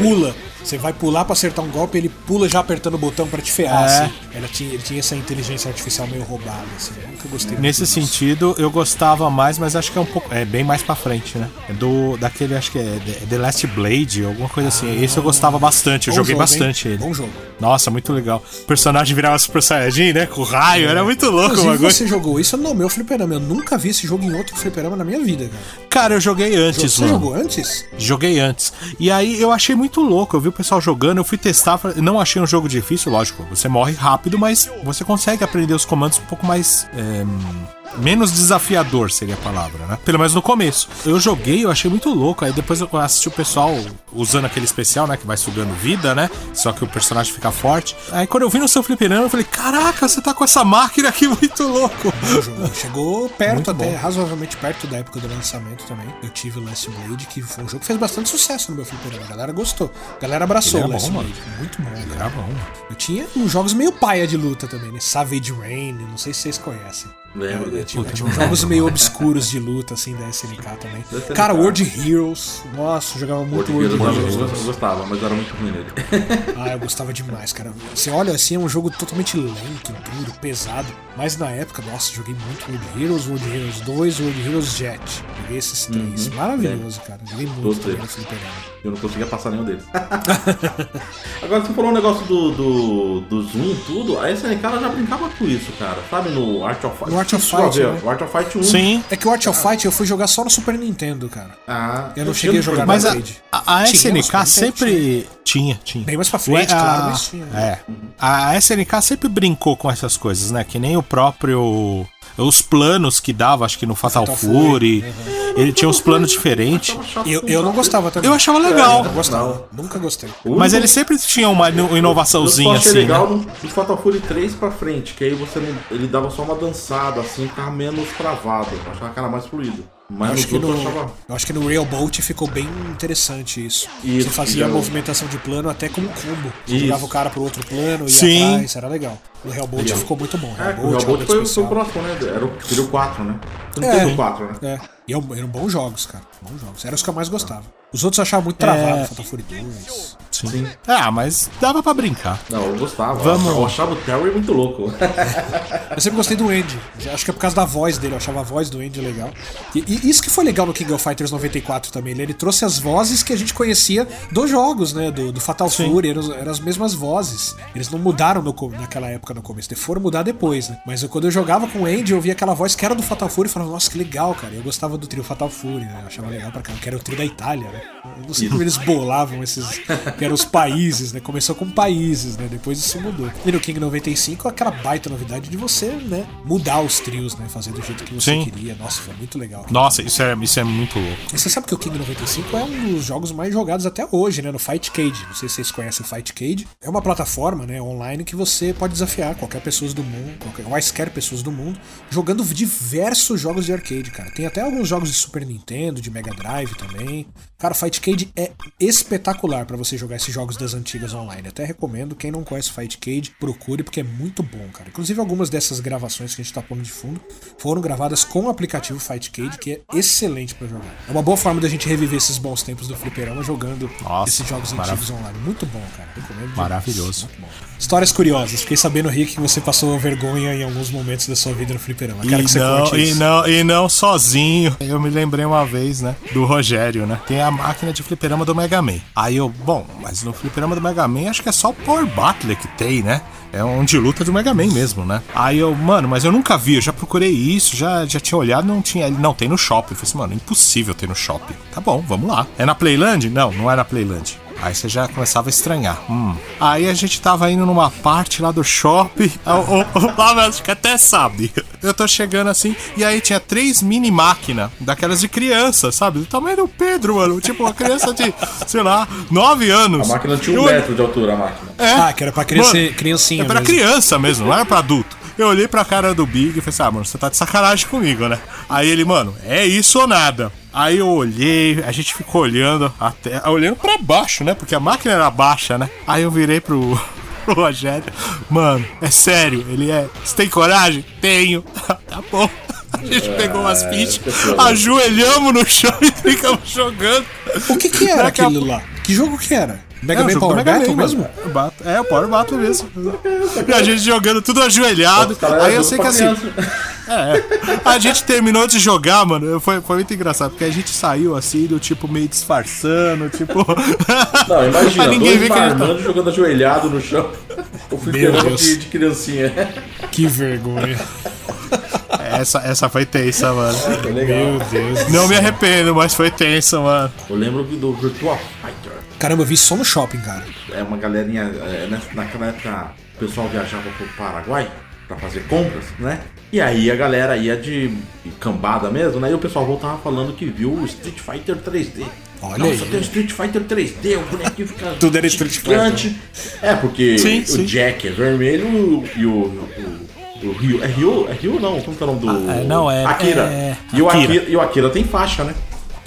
Você vai pular pra acertar um golpe, ele pula já apertando o botão pra te ferrar, É. assim. Ela tinha, ele tinha essa inteligência artificial meio roubada, assim. Eu nunca gostei muito Nesse sentido, eu gostava mais, mas acho que é um pouco. É bem mais pra frente, né? É do. Daquele, acho que é The- Last Blade, alguma coisa assim. Esse eu gostava bastante, eu joguei jogo, bastante hein? ele. Bom jogo. Nossa, muito legal. O personagem virava Super Saiyajin, né? Com raio, era muito louco o Inclusive, bagulho. você jogou isso no meu fliperama. Eu nunca vi esse jogo em outro fliperama na minha vida, cara. Cara, eu joguei antes, Você mano. jogou antes? Joguei antes. E aí eu achei muito louco. Eu vi o pessoal jogando, eu fui testar. Não achei um jogo difícil, lógico. Você morre rápido, mas você consegue aprender os comandos um pouco mais. é, menos desafiador seria a palavra, né? Pelo menos no começo. Eu joguei, eu achei muito louco. Aí depois eu assisti o pessoal usando aquele especial, né? Que vai sugando vida, né? Só que o personagem fica forte. Aí quando eu vi no seu fliperama, eu falei: Caraca, você tá com essa máquina aqui [LAUGHS] muito louco. Chegou perto Muito até, bom. razoavelmente perto da época do lançamento também. Eu tive o Last Blade, que foi um jogo que fez bastante sucesso no meu fliperama. A galera gostou. A galera abraçou Ele o Last bom, Blade. Muito bom, cara. Era bom. Eu tinha uns jogos meio paia de luta também, né? Savage Rain, não sei se vocês conhecem. Lembro tinha, eu tinha uns jogos meio obscuros de luta, assim, da SNK também. SNK. Cara, World Heroes. Nossa, jogava muito World World, Heroes Heroes. eu, gostava, mas era muito ruim nele. [LAUGHS] Ah, eu gostava demais, cara. Você olha assim, é um jogo totalmente lento, duro, pesado. Mas na época, nossa, joguei muito World Heroes, World Heroes 2, World Heroes Jet. Joguei esses três. Maravilhoso, cara. Joguei muito também. Eu não conseguia passar nenhum deles. [LAUGHS] Agora, você falou um negócio do, do, do Zoom e tudo. A SNK ela já brincava com isso, cara. Sabe, no Art of Fight. Art of Chegou a Fight, né? O Art of Fight 1. Sim. É que o Art of Fight eu fui jogar só no Super Nintendo, cara. Ah, Eu não cheguei a jogar Mas na a, arcade. a, a SNK sempre. Tinha, tinha. Bem mais pra frente, Ué, claro, a- mas tinha. É. A SNK sempre brincou com essas coisas, né? Que nem o próprio. Os planos que dava, acho que no Fatal, Fatal Fury. Ele tinha uns planos diferentes. Eu, eu não gostava também. Eu achava legal. Não gostava. Nunca gostei. Mas ele sempre tinha uma ino- Eu inovaçãozinha só achei assim. legal Né? no, no Fatal Fury 3 pra frente, que aí você não, ele dava só uma dançada, assim, ficava menos travado. Eu achava que era mais fluido. Eu Mas acho, nos que no, eu achava. eu acho que no Rail Bolt ficou bem interessante isso. Isso, Você fazia a já- movimentação de plano até como um combo. Você jogava o cara pro outro plano, ia Sim. atrás, era legal. O Rail Bolt Legal. ficou muito bom. É, o Bolt, Real Bolt Rocket foi, foi o próximo, né? Era o, seria o 4, né? Não É. teve o 4, né? É, e eram, bons jogos, cara. Bons jogos. Eram os que eu mais gostava. Os outros eu achava muito travado, É. Fatal Fury 2. Sim. Sim. Ah, mas dava pra brincar. Não, eu gostava. Vamos. Eu achava o Terry muito louco. [LAUGHS] Eu sempre gostei do Andy. Acho que é por causa da voz dele. Eu achava a voz do Andy legal. E, e isso que foi legal no King of Fighters 94 também. Ele, ele trouxe as vozes que a gente conhecia dos jogos, né? Do, do Fatal Sim. Fury. Eram, eram as mesmas vozes. Eles não mudaram no naquela época época no começo. Foram mudar depois, né? Mas eu, quando eu jogava com o Andy, eu ouvia aquela voz que era do Fatal Fury e falava, nossa, que legal, cara. Eu gostava do trio Fatal Fury, né? Eu achava legal pra caramba, que era o trio da Itália, né? Eu não sei como eles bolavam esses. que eram os países, né? Começou com países, né? Depois isso mudou. E no King 95, aquela baita novidade de você, né? Mudar os trios, né? Fazer do jeito que você Sim. queria. Nossa, foi muito legal. Nossa, isso é, isso é muito louco. E você sabe que o King 95 é um dos jogos mais jogados até hoje, né? No Fight Cage. Não sei se vocês conhecem o Fight Cage. É uma plataforma, né, online que você pode desafiar qualquer pessoa do mundo, qualquer, quaisquer pessoas do mundo, jogando diversos jogos de arcade, cara. Tem até alguns jogos de Super Nintendo, de Mega Drive também. Cara, Fight Cage é espetacular para você jogar esses jogos das antigas online. Até recomendo, quem não conhece Fight Cage, procure porque é muito bom, cara. Inclusive algumas dessas gravações que a gente tá pondo de fundo foram gravadas com o aplicativo Fight Cage, que é excelente para jogar. É uma boa forma da gente reviver esses bons tempos do fliperama jogando Nossa, esses jogos antigos online. Muito bom, cara. Recomendo. Maravilhoso. Muito bom. Histórias curiosas. Fiquei sabendo, Rick, que você passou vergonha em alguns momentos da sua vida no fliperama. Quero E que você não, conte e, não, e não sozinho. Eu me lembrei uma vez, né? Do Rogério, né? Tem a máquina de fliperama do Mega Man. Aí eu, bom, mas no fliperama do Mega Man acho que é só o Power Battle que tem, né? É um de luta do Mega Man mesmo, né? Aí eu, mano, mas eu nunca vi, eu já procurei isso, já, já tinha olhado, não tinha. Ele não tem no shopping. Eu falei assim, mano, é impossível ter no shopping. Tá bom, vamos lá. É na Playland? Não, não é na Playland. Aí você já começava a estranhar. Hum. Aí a gente tava indo numa parte lá do shopping. O Flávio acho que até sabe. Eu tô chegando assim, e aí tinha três mini máquina daquelas de criança, sabe? Do tamanho do Pedro, mano. Tipo, uma criança de, sei lá, nove anos. A máquina tinha um Eu- metro de altura, a máquina. É. Ah, que era pra criança, Mano, criancinha É pra mesmo. criança mesmo, não era pra adulto. Eu olhei pra cara do Big e falei assim, ah, mano, você tá de sacanagem comigo, né? Aí ele, mano, é isso ou nada. Aí eu olhei, a gente ficou olhando até. Olhando pra baixo, né? Porque a máquina era baixa, né? Aí eu virei pro, [LAUGHS] pro Rogério. Mano, é sério, ele é. Você tem coragem? Tenho. [LAUGHS] tá bom. A gente pegou umas fichas, ajoelhamos no chão [LAUGHS] e ficamos jogando. O que que era Daqui a aquilo lá? Que jogo que era? Mega É, Man Power Mega Battle Man, mesmo? mano. Ba- É, o Power Battle mesmo. E a gente jogando tudo ajoelhado. Aí eu sei que assim. É, a gente terminou de jogar, mano. Foi, foi muito engraçado, porque a gente saiu assim, do tipo meio disfarçando, tipo. Não, imagina, ninguém dois ver que a gente tá- jogando ajoelhado no chão. O fliperama Deus. de, de criancinha. Que vergonha. Essa, essa foi tensa, mano. É legal. Meu Deus. Não me arrependo, mas foi tensa, mano. Eu lembro do Virtua Fighter. Caramba, eu vi só no shopping, cara. É uma galerinha. é, nessa- naquela época o pessoal viajava pro Paraguai pra fazer compras, né? E aí a galera ia de cambada mesmo, né? E o pessoal voltava falando que viu o Street Fighter 3D. Olha Nossa, aí. tem o Street Fighter 3D, o bonequinho fica. [LAUGHS] Tudo era Street gigante. É, porque Sim, o sim. Jack é vermelho e o. o o Ryu, é Ryu? É Ryu não? Como que é o nome do. Ah, é, não, é- Akira. é- E, o Akira. Akira. e o Akira tem faixa, né?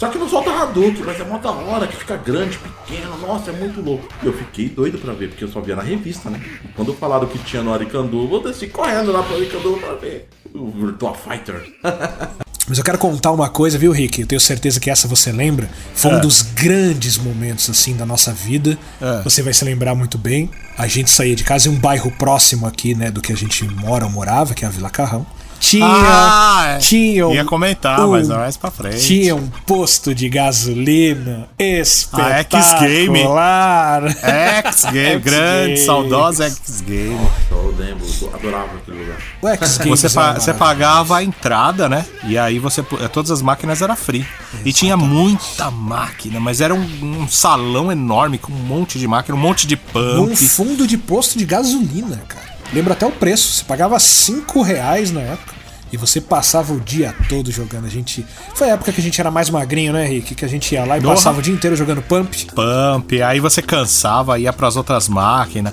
Só que não solta Hadouken, mas é mó da hora, que fica grande, pequeno, nossa, é muito louco. E eu fiquei doido pra ver, porque eu só via na revista, né? E quando falaram que tinha no Arikandu, eu desci correndo lá pro Arikandu pra ver o Virtua Fighter. [LAUGHS] Mas eu quero contar uma coisa, viu, Rick? Eu tenho certeza que essa você lembra. Foi um dos grandes momentos, assim, da nossa vida. É. Você vai se lembrar muito bem. A gente saía de casa em um bairro próximo aqui, né, do que a gente mora ou morava, que é a Vila Carrão. Tinha. Ah, é. tinha um, Ia comentar, mas mais pra frente. Tinha um posto de gasolina espetacular. X-Game, grande, X-Game. saudosa X-Game. Eu lembro, eu adorava aquele lugar. O X-Games Você, era pa- você pagava a entrada, né? E aí você. Todas as máquinas eram free. E tinha muita máquina, mas era um, um salão enorme com um monte de máquina, um monte de pump. fundo de posto de gasolina, cara. Lembro até o preço. Você pagava 5 reais na época. E você passava o dia todo jogando. A gente. Foi a época que a gente era mais magrinho, né, Rick? Que a gente ia lá e Porra. passava o dia inteiro jogando pump. Pump, aí você cansava, ia pras outras máquinas.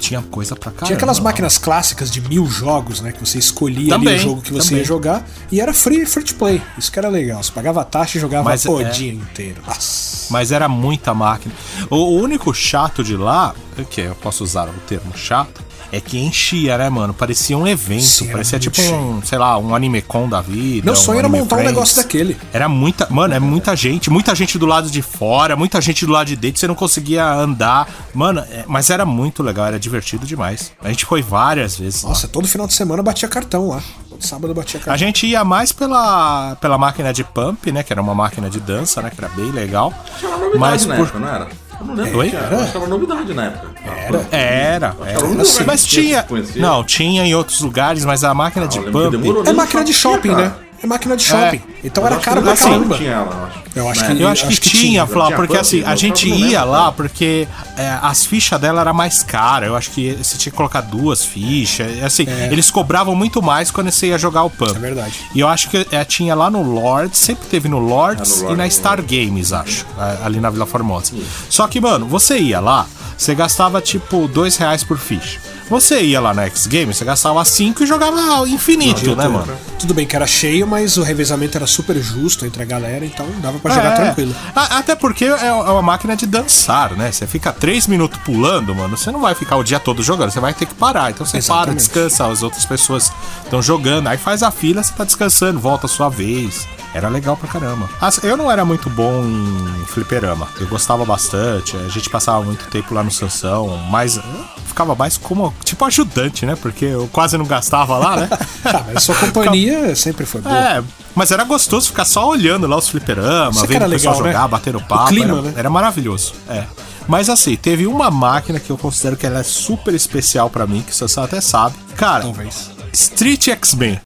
Tinha coisa pra caramba. Tinha aquelas máquinas clássicas de mil jogos, né? Que você escolhia ali Também, o jogo que você também. ia jogar. E era free, free to play. Isso que era legal. Você pagava a taxa e jogava Mas o é- dia inteiro. Nossa. Mas era muita máquina. O, o único chato de lá, que eu posso usar o termo chato, é que enchia, né, mano? Parecia um evento. Sim, era parecia tipo um, sei lá, um animecon da vida. Meu sonho era montar um Friends. negócio daquele. Era muita. Mano, é muita gente. Muita gente do lado de fora, muita gente do lado de dentro. Você não conseguia andar. Mano, é- mas era muito legal, era divertido demais. A gente foi várias vezes. lá. Nossa, todo final de semana batia cartão lá. Todo sábado batia cartão. A gente ia mais pela, pela máquina de pump, né? Que era uma máquina de dança, né? Que era bem legal. Tinha uma novidade Mas na por. época, não era? Não lembro. Eu acho que era novidade na época. Era, era. era Mas tinha. Não, tinha em outros lugares, mas a máquina de pump. É nem máquina de shopping, né? É máquina de shopping. Então Mas era caro pra caramba. Tinha ela, eu acho. Eu acho Né? que- Eu acho que, Acho que tinha, tinha. Flá, Tinha porque assim, a eu gente lembro, ia lá porque é, as fichas dela era mais cara. Eu acho que você tinha que colocar duas fichas. Assim, eles cobravam muito mais quando você ia jogar o Pump. É verdade. E eu acho que é, tinha lá no Lords, sempre teve no Lords É, no e na Star Games, acho, ali na Vila Formosa. Só que, mano, você ia lá, você gastava tipo dois reais por ficha. Você ia lá na X Games, você gastava cinco e jogava infinito, né, mano? Tudo bem que era cheio, mas o revezamento era super justo entre a galera, então dava pra jogar É. tranquilo. A- Até porque é uma máquina de dançar, né? Você fica três minutos pulando, mano. Você não vai ficar o dia todo jogando, você vai ter que parar. Então você para, Exatamente. descansa, as outras pessoas estão jogando. Aí faz a fila, você tá descansando, volta a sua vez. Era legal pra caramba. Eu não era muito bom em fliperama. Eu gostava bastante. A gente passava muito tempo lá no Sansão, mas ficava mais como tipo ajudante, né? Porque eu quase não gastava lá, né? [LAUGHS] Ah, mas sua companhia sempre foi boa. É, mas era gostoso ficar só olhando lá os fliperamas, vendo o pessoal legal, né? jogar, batendo O papo. clima, era, né? era maravilhoso. É. Mas assim, teve uma máquina que eu considero que ela é super especial pra mim, que o Sansão até sabe. Cara, Talvez. Street X-Men.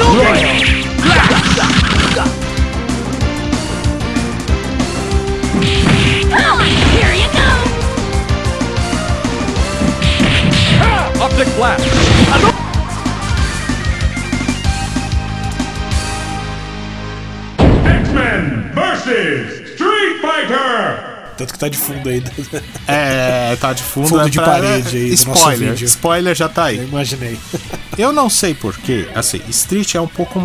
Don't get it! Tá de fundo aí. É, tá de fundo. Fundo é de pra- parede aí Spoiler, spoiler já tá Eu aí. imaginei. [LAUGHS] Eu não sei porquê, assim, Street é um pouco.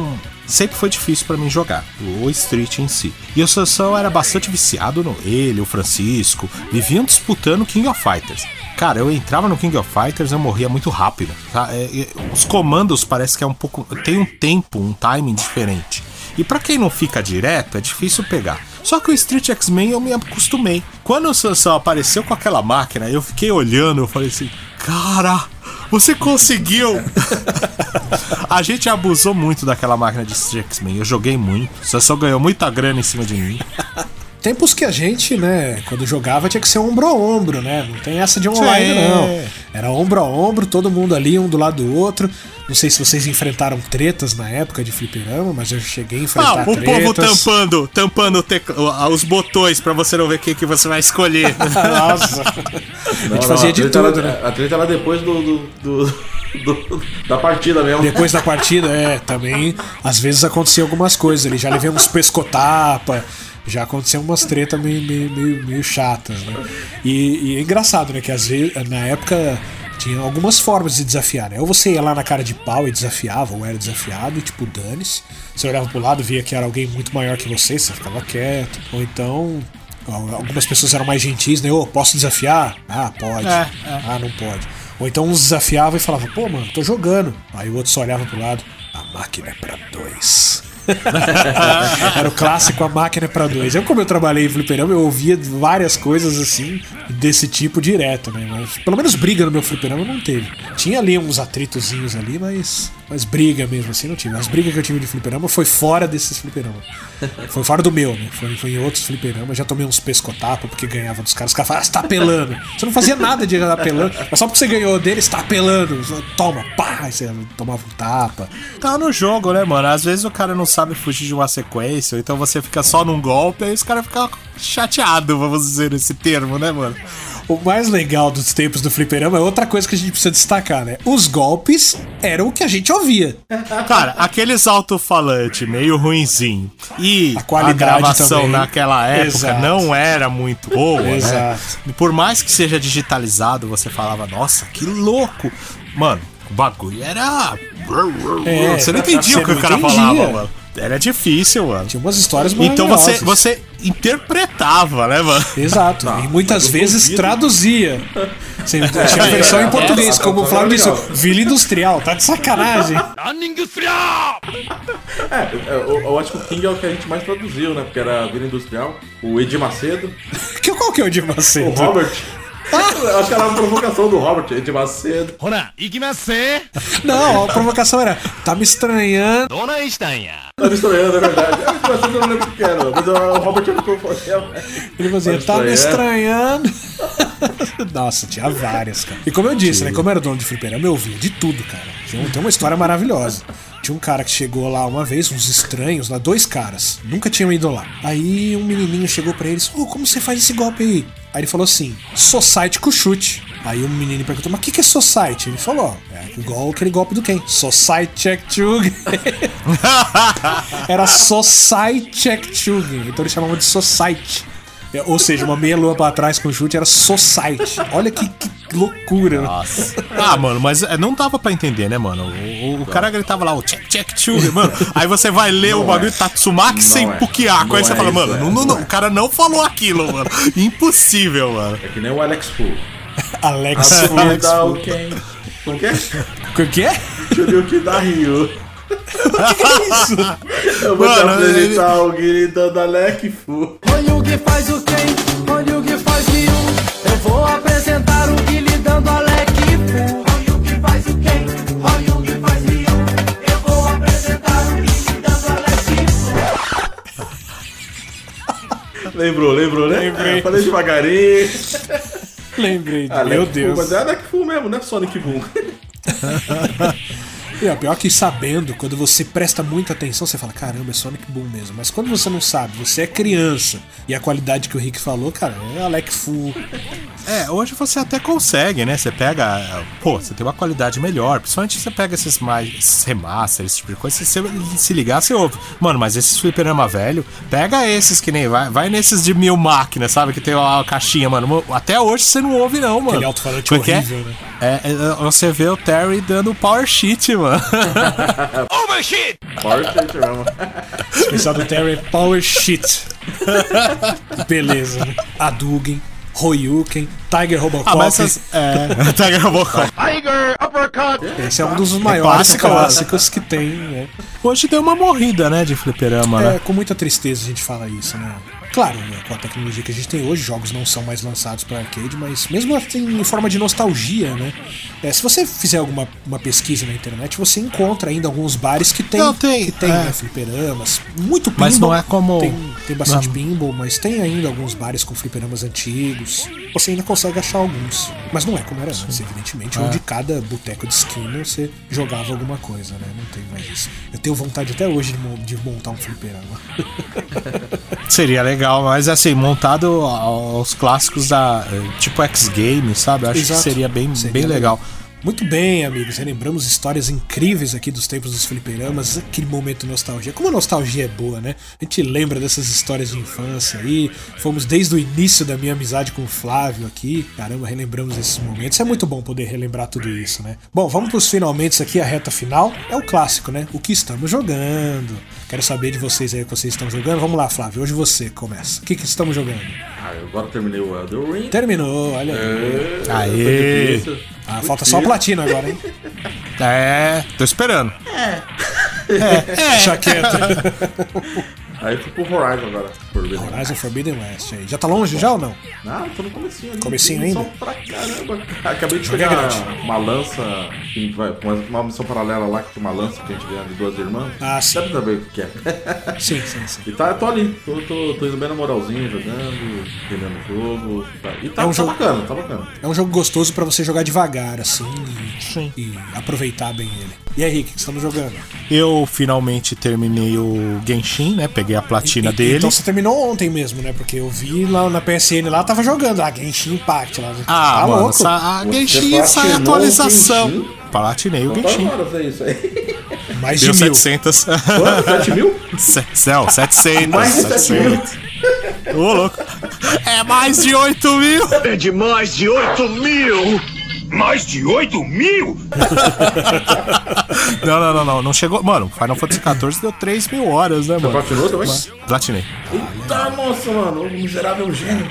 Sempre foi difícil pra mim jogar, o Street em si. E o Sansão era bastante viciado no. Ele, o Francisco, viviam disputando King of Fighters. Cara, eu entrava no King of Fighters, eu morria muito rápido. tá? É, é, os comandos parece que é um pouco. Tem um tempo, um timing diferente. E pra quem não fica direto, é difícil pegar. Só que o Street X-Men eu me acostumei. Quando o Sansão apareceu com aquela máquina, eu fiquei olhando, eu falei assim: Cara, você conseguiu! [LAUGHS] A gente abusou muito daquela máquina de Street X-Men. Eu joguei muito. O Sansão ganhou muita grana em cima de mim. Tempos que a gente, né, quando jogava tinha que ser ombro a ombro, né? Não tem essa de online, Sim. não. Era ombro a ombro, todo mundo ali, um do lado do outro. Não sei se vocês enfrentaram tretas na época de fliperama, mas eu cheguei a enfrentar Ah, o tretas. povo tampando, tampando tecla- os botões pra você não ver o que, que você vai escolher. [LAUGHS] Nossa. a gente fazia de treta tudo, era, né? A treta era depois do, do- do- do- da partida mesmo. Depois da partida, é, também, às vezes acontecia algumas coisas ali. Já levei uns pescotapa, já aconteceu umas tretas meio, meio, meio, meio chatas, né? E, e é engraçado, né? Que às vezes, na época, tinha algumas formas de desafiar, né? Ou você ia lá na cara de pau e desafiava, ou era desafiado, e tipo, dane-se. Você olhava pro lado, via que era alguém muito maior que você, você ficava quieto. Ou então. Algumas pessoas eram mais gentis, né? Ô, posso desafiar? Ah, pode. É, Ah, não pode. Ou então uns desafiavam e falavam, pô, mano, tô jogando. Aí o outro só olhava pro lado, a máquina é pra dois. [LAUGHS] Era o clássico, a máquina é pra dois. Eu, como eu trabalhei em fliperama, eu ouvia várias coisas assim, desse tipo direto, né? Mas, pelo menos briga no meu fliperama não teve. Tinha ali uns atritozinhos ali, mas, mas briga mesmo assim não tive. As brigas que eu tive de fliperama foi fora desses fliperamas. Foi fora do meu, né? Foi, foi em outros fliperamas. Já tomei uns pescotapas porque ganhava dos caras. Os caras falavam, ah, você tá apelando. Você não fazia nada de apelando, mas só porque você ganhou dele, você tá apelando. Toma, pá! Aí você tomava um tapa. tá no jogo, né, mano? Às vezes o cara não sabe fugir de uma sequência, ou então você fica só num golpe, aí os caras ficam chateados, vamos dizer esse termo, né, mano? O mais legal dos tempos do fliperama é outra coisa que a gente precisa destacar, né? Os golpes eram o que a gente ouvia. [LAUGHS] Cara, aqueles alto-falante meio ruinzinho e A a, gravação também. naquela época Exato. não era muito boa, né? Exato. Por mais que seja digitalizado, você falava, nossa, que louco. Mano, o bagulho era... É, você não entendia o que o cara entendia. falava, mano. Era difícil, mano. Tinha umas histórias Então você, você interpretava, né, mano? Exato. e muitas vezes duvido. traduzia. Você [LAUGHS] tinha a versão em português, é, como o é, Flávio é disse. Vila Industrial, tá de sacanagem. [LAUGHS] É, eu, eu acho que o King é o que a gente mais produziu, né? Porque era a Vila Industrial, o Edir Macedo, Que, qual que é o o Macedo? Robert. [LAUGHS] Eu acho que era uma provocação do Robert de Macedo. Não, a provocação era, tá me estranhando. Tá me estranhando, é verdade. Ah, de Macedo eu não lembro o que era, mas o Robert era provocação. Ele fazia, tá me estranhando. [LAUGHS] Nossa, tinha várias, cara. E como eu disse, né? Como eu era dono de fliperama, eu ouvia de tudo, cara. Tinha, tem uma história maravilhosa. Tinha um cara que chegou lá uma vez, uns estranhos lá, dois caras. Nunca tinham ido lá. Aí um menininho chegou pra eles, ô, como você faz esse golpe aí? Aí ele falou assim, Society com chute. Aí o menino perguntou, mas o que, que é Society? Ele falou, é igual aquele golpe do quem? Society Check Chug. [LAUGHS] Era Society Check Chug. Então eles chamavam de Society. É, Ou seja, uma meia lua pra trás com chute era Society. Olha que, que loucura. Nossa. Ah, mano, mas é, não dava pra entender, né, mano? O, o- o cara gritava lá, o check, check, two, mano. Aí você vai ler o bagulho Tatsumaki sem é. Pukiako. Aí Não você é fala, mano, é. não, não, não, o cara não falou aquilo, mano. Impossível, mano. É que nem o Alex Fu. Alex. [LAUGHS] Alex Alex. Fu. quem? Como que é? O que é? Shoryuken da Rio. Eu vou te Mano, apresentar o gritando Alex Fu. Olha o que faz o quem, olha o que faz Ryu. Eu vou apresentar o Guile dando Alec Fu. Olha o que faz o quem, olha o que faz. Eu vou apresentar o Alec Fu. Lembrou, lembrou, né? Lembrei. É, falei devagarinho. Lembrei. Alex Meu Fu, Deus. Mas é Alex Fu mesmo, não é Sonic Boom. [LAUGHS] E ó, pior que sabendo, quando você presta muita atenção, você fala, caramba, é Sonic Boom mesmo. Mas quando você não sabe, você é criança. E a qualidade que o Rick falou, cara, é Alec Fu. É, hoje você até consegue, né? Você pega. Pô, você tem uma qualidade melhor. Principalmente você pega esses mais esses remasters, esse tipo de coisa. Se você se ligar, você ouve. Mano, mas esses fliperama velho, pega esses que nem. Vai, vai nesses de mil máquinas, sabe? Que tem lá a caixinha, mano. Até hoje você não ouve, não, mano. Aquele alto-falante é- horrível, né? É, é, você vê o Terry dando power sheet, mano. [LAUGHS] Power Shit mesmo. Especial do Terry Power Shit. Beleza, né? Hadouken, Hoyuken, Tiger Robocop. Ah, essas. É. [LAUGHS] Tiger Robocop. Tiger uppercut. Esse é um dos maiores clássico, clássicos que tem, né? Hoje deu uma morrida, né? De fliperama, É, né? com muita tristeza a gente fala isso, né? Claro, né, com a tecnologia que a gente tem hoje, jogos não são mais lançados para arcade, mas mesmo assim em forma de nostalgia, né? É, se você fizer alguma uma pesquisa na internet, você encontra ainda alguns bares que tem, Não, tem, que tem é. né, fliperamas. Muito pinball. Mas não é como- Tem, tem bastante Não. pinball, mas tem ainda alguns bares com fliperamas antigos. Você ainda consegue achar alguns. Mas não é como era antes, evidentemente. É. Onde cada boteco de esquina você jogava alguma coisa, né? Não tem mais isso. Eu tenho vontade até hoje de montar um fliperama. Seria legal, mas assim, montado aos clássicos da. Tipo X Games, sabe? Eu Acho Exato. que seria bem, Seria bem legal. Muito bem, amigos. Relembramos histórias incríveis aqui dos tempos dos fliperamas. Aquele momento de nostalgia. Como a nostalgia é boa, né? A gente lembra dessas histórias de infância aí. Fomos desde o início da minha amizade com o Flávio aqui. Caramba, relembramos esses momentos. É muito bom poder relembrar tudo isso, né? Bom, vamos pros finalmente aqui, a reta final. É o clássico, né? O que estamos jogando. Quero saber de vocês aí o que vocês estão jogando. Vamos lá, Flávio. Hoje você começa. O que, que estamos jogando? Ah, eu agora terminei o Elden Ring. Terminou, olha aí. É, Aê! Ah, falta só a platina agora, hein? É, tô esperando. Deixa quieto. [LAUGHS] Aí fui pro Horizon agora. Por ver. Horizon Forbidden West aí. Já tá longe já ou não? Ah, tô no comecinho ali. Comecinho ainda? missão Pra caramba. Acabei de é pegar grande. uma lança, uma, uma missão paralela lá, que tem uma lança que a gente ganha de duas irmãs. Ah, sim. Deve saber o que é. Sim, sim, sim. E tá, eu tô ali, tô, tô, tô indo bem na moralzinha, jogando, entendendo o jogo. Tá. E tá, É um tá jogo- bacana, tá bacana. É um jogo gostoso pra você jogar devagar, assim, e, Sim. e aproveitar bem ele. E aí, Rick, o que estamos jogando? Eu finalmente terminei o Genshin, né? Peguei a platina E- dele. Então você terminou ontem mesmo, né? Porque eu vi lá na PSN lá, tava jogando lá, Genshin Impact lá. Ah, tá mano, louco? sa- a Genshin sai atualização. Genshin? Platinei o Genshin. é isso aí? [LAUGHS] [LAUGHS] Mais de Deu mil. 700. Quanto? 7 mil? Se- Não, 700. Mais de 7 mil? Ô, louco. É mais de 8 mil. É de mais de 8 mil. Mais de 8 mil? [LAUGHS] Não, não, não, não. Não chegou. Mano, Final Fantasy XIV deu 3 mil horas, né, mano? platinou também? Mas- Platinei. Eita, nossa, mano, o miserável gênio.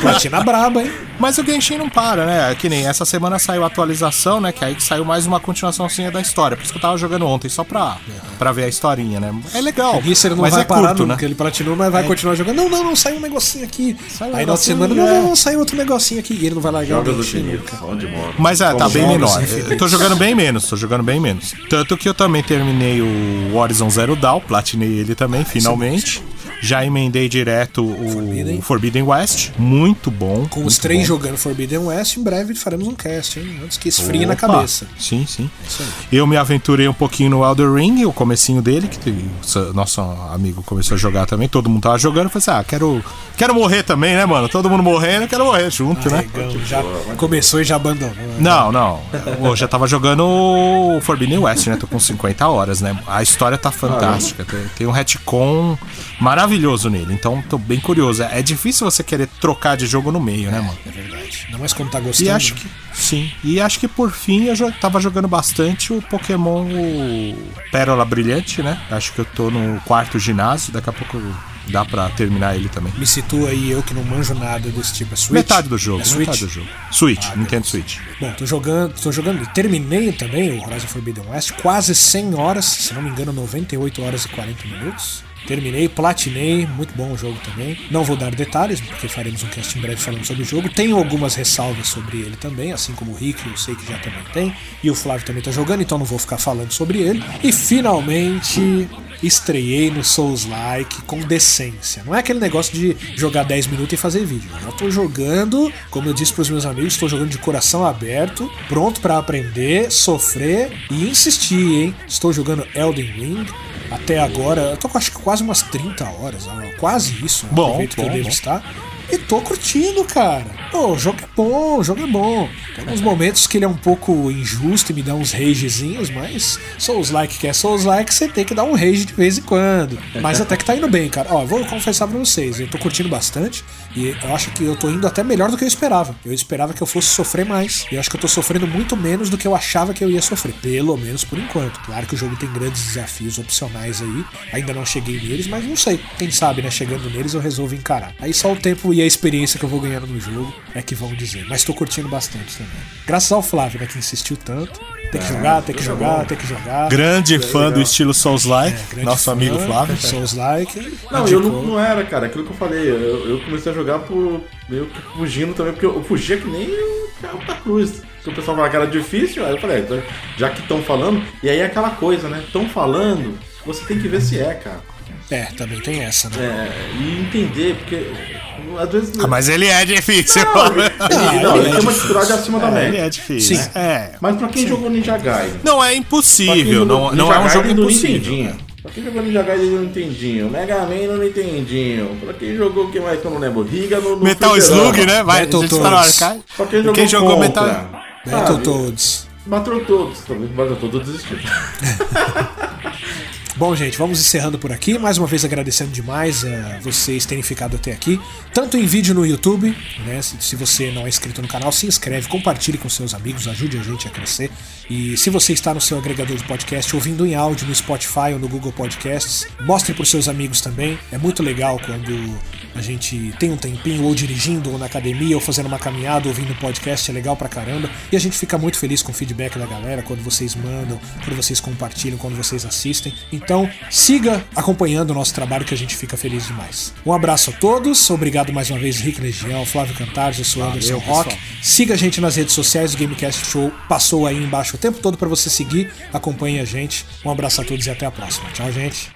Platina braba, hein? Mas o Genshin não para, né? É Que nem essa semana saiu a atualização, né? Que aí que saiu mais uma continuaçãozinha da história. Por isso que eu tava jogando ontem, só pra, pra ver a historinha, né? É legal. Isso ele não mas vai é parar curto, né? ele platinou, mas vai continuar jogando. Não, não, não, saiu um negocinho aqui. Saiu um Aí na outra semana, não, é. não, não, saiu outro negocinho aqui. E ele não vai largar Joga Genshin. Mas é, tá bem menor. Eu tô jogando bem menos, tô jogando bem menos. Tanto que eu também terminei o Horizon Zero Dawn, platinei ele também, finalmente. Já emendei direto o Forbidden. Forbidden, West. Muito bom. Com os muito três bom. jogando Forbidden West, em breve faremos um cast, hein? Antes que esfrie na cabeça. Sim, sim. Eu me aventurei um pouquinho no Elder Ring, o comecinho dele, que o nosso amigo começou a jogar também, todo mundo tava jogando, eu falei assim, ah, quero, quero morrer também, né, mano? Todo mundo morrendo, eu quero morrer junto, né? Já começou e já abandonou. né? Não, não. Eu já tava jogando o Forbidden West, né? Tô com 50 horas, né? A história tá fantástica. Tem, tem um retcon maravilhoso nele. Então tô bem curioso. É difícil você querer trocar de jogo no meio, né, mano? É verdade. Não mais quando tá gostando. E acho que. Sim. E acho que por fim eu tava jogando bastante o Pokémon Pérola Brilhante, né? Acho que eu tô no quarto ginásio. Daqui a pouco dá pra terminar ele também. Me situa aí, eu que não manjo nada desse tipo. É Switch? Metade do jogo, É Switch? metade do jogo. Switch, Nintendo Switch. Bom, tô jogando, tô jogando. Terminei também o Horizon Forbidden West, quase 100 horas, se não me engano, 98 horas e 40 minutos. Terminei, platinei, muito bom o jogo também. Não vou dar detalhes, porque faremos um cast em breve falando sobre o jogo. Tenho algumas ressalvas sobre ele também, assim como o Rick, eu sei que já também tem. E o Flávio também tá jogando, então não vou ficar falando sobre ele. E finalmente estreiei no Souls-like com decência. Não é aquele negócio de jogar 10 minutos e fazer vídeo. Eu tô jogando, como eu disse pros meus amigos, estou jogando de coração aberto, pronto pra aprender, sofrer e insistir, hein? Estou jogando Elden Ring. Até agora, eu tô com acho que quase umas 30 horas, quase isso, Bom, aproveito que eu bom, devo bom. estar. E tô curtindo, cara. Pô, o jogo é bom, o jogo é bom. Tem uns momentos que ele é um pouco injusto e me dá uns ragezinhos, mas Souls-like que é Souls-like, você tem que dar um rage de vez em quando. Mas até que tá indo bem, cara. Ó, vou confessar pra vocês, eu tô curtindo bastante e eu acho que eu tô indo até melhor do que eu esperava. Eu esperava que eu fosse sofrer mais. E eu acho que eu tô sofrendo muito menos do que eu achava que eu ia sofrer. Pelo menos por enquanto. Claro que o jogo tem grandes desafios opcionais aí. Ainda não cheguei neles, mas não sei. Quem sabe, né? Chegando neles eu resolvo encarar. Aí só o tempo e a experiência que eu vou ganhando no jogo é que vão dizer. Mas tô curtindo bastante também. Graças ao Flávio, né? Que insistiu tanto. Tem que jogar, tem que jogar, tem que jogar. Grande fã do estilo Souls-like, É, nosso fã, amigo Flávio. Souls-like. Não, eu não, não era, cara. Aquilo que eu falei. Eu, eu comecei a jogar por meio que fugindo também, porque eu, eu fugia que nem o Alta Cruz. Se o pessoal falava que era difícil, aí eu falei, já que estão falando, e aí é aquela coisa, né? Estão falando, você tem que ver se é, cara. É, também tem essa, né? É, e entender, porque às vezes. Ah, mas ele é difícil. Não, ele, [LAUGHS] ele- não, ele é tem uma difícil. dificuldade acima da É, ele média. é difícil. Sim. É. Mas pra quem jogou Ninja Gaiden? Não é quem impossível, não, não é um jogo impossível. Pra quem jogou Ninja Gaiden no Nintendinho, Mega Man no Nintendinho, pra quem jogou o que mais que eu não lembro? Riga no, no Metal fliperama. Slug, né? Vai, a gente tá. Pra quem jogou, Quem jogou contra, Metal. Sabe? Toads. Bateu todos, também. Todos desistiu. [LAUGHS] Bom, gente, vamos encerrando por aqui. Mais uma vez agradecendo demais a vocês terem ficado até aqui. Tanto em vídeo no YouTube, né? Se, se você não é inscrito no canal, se inscreve, compartilhe com seus amigos, ajude a gente a crescer. E se você está no seu agregador de podcast ouvindo em áudio no Spotify ou no Google Podcasts, mostre para os seus amigos também. É muito legal quando a gente tem um tempinho ou dirigindo ou na academia ou fazendo uma caminhada ouvindo podcast, é legal pra caramba. E a gente fica muito feliz com o feedback da galera quando vocês mandam, quando vocês compartilham, quando vocês assistem. Então, siga acompanhando o nosso trabalho que a gente fica feliz demais. Um abraço a todos, obrigado mais uma vez, Rick Legião, Flávio Cantares, eu sou Anderson Rock. Siga a gente nas redes sociais, o Gamecast Show passou aí embaixo o tempo todo pra você seguir, acompanhe a gente. Um abraço a todos e até a próxima. Tchau, gente.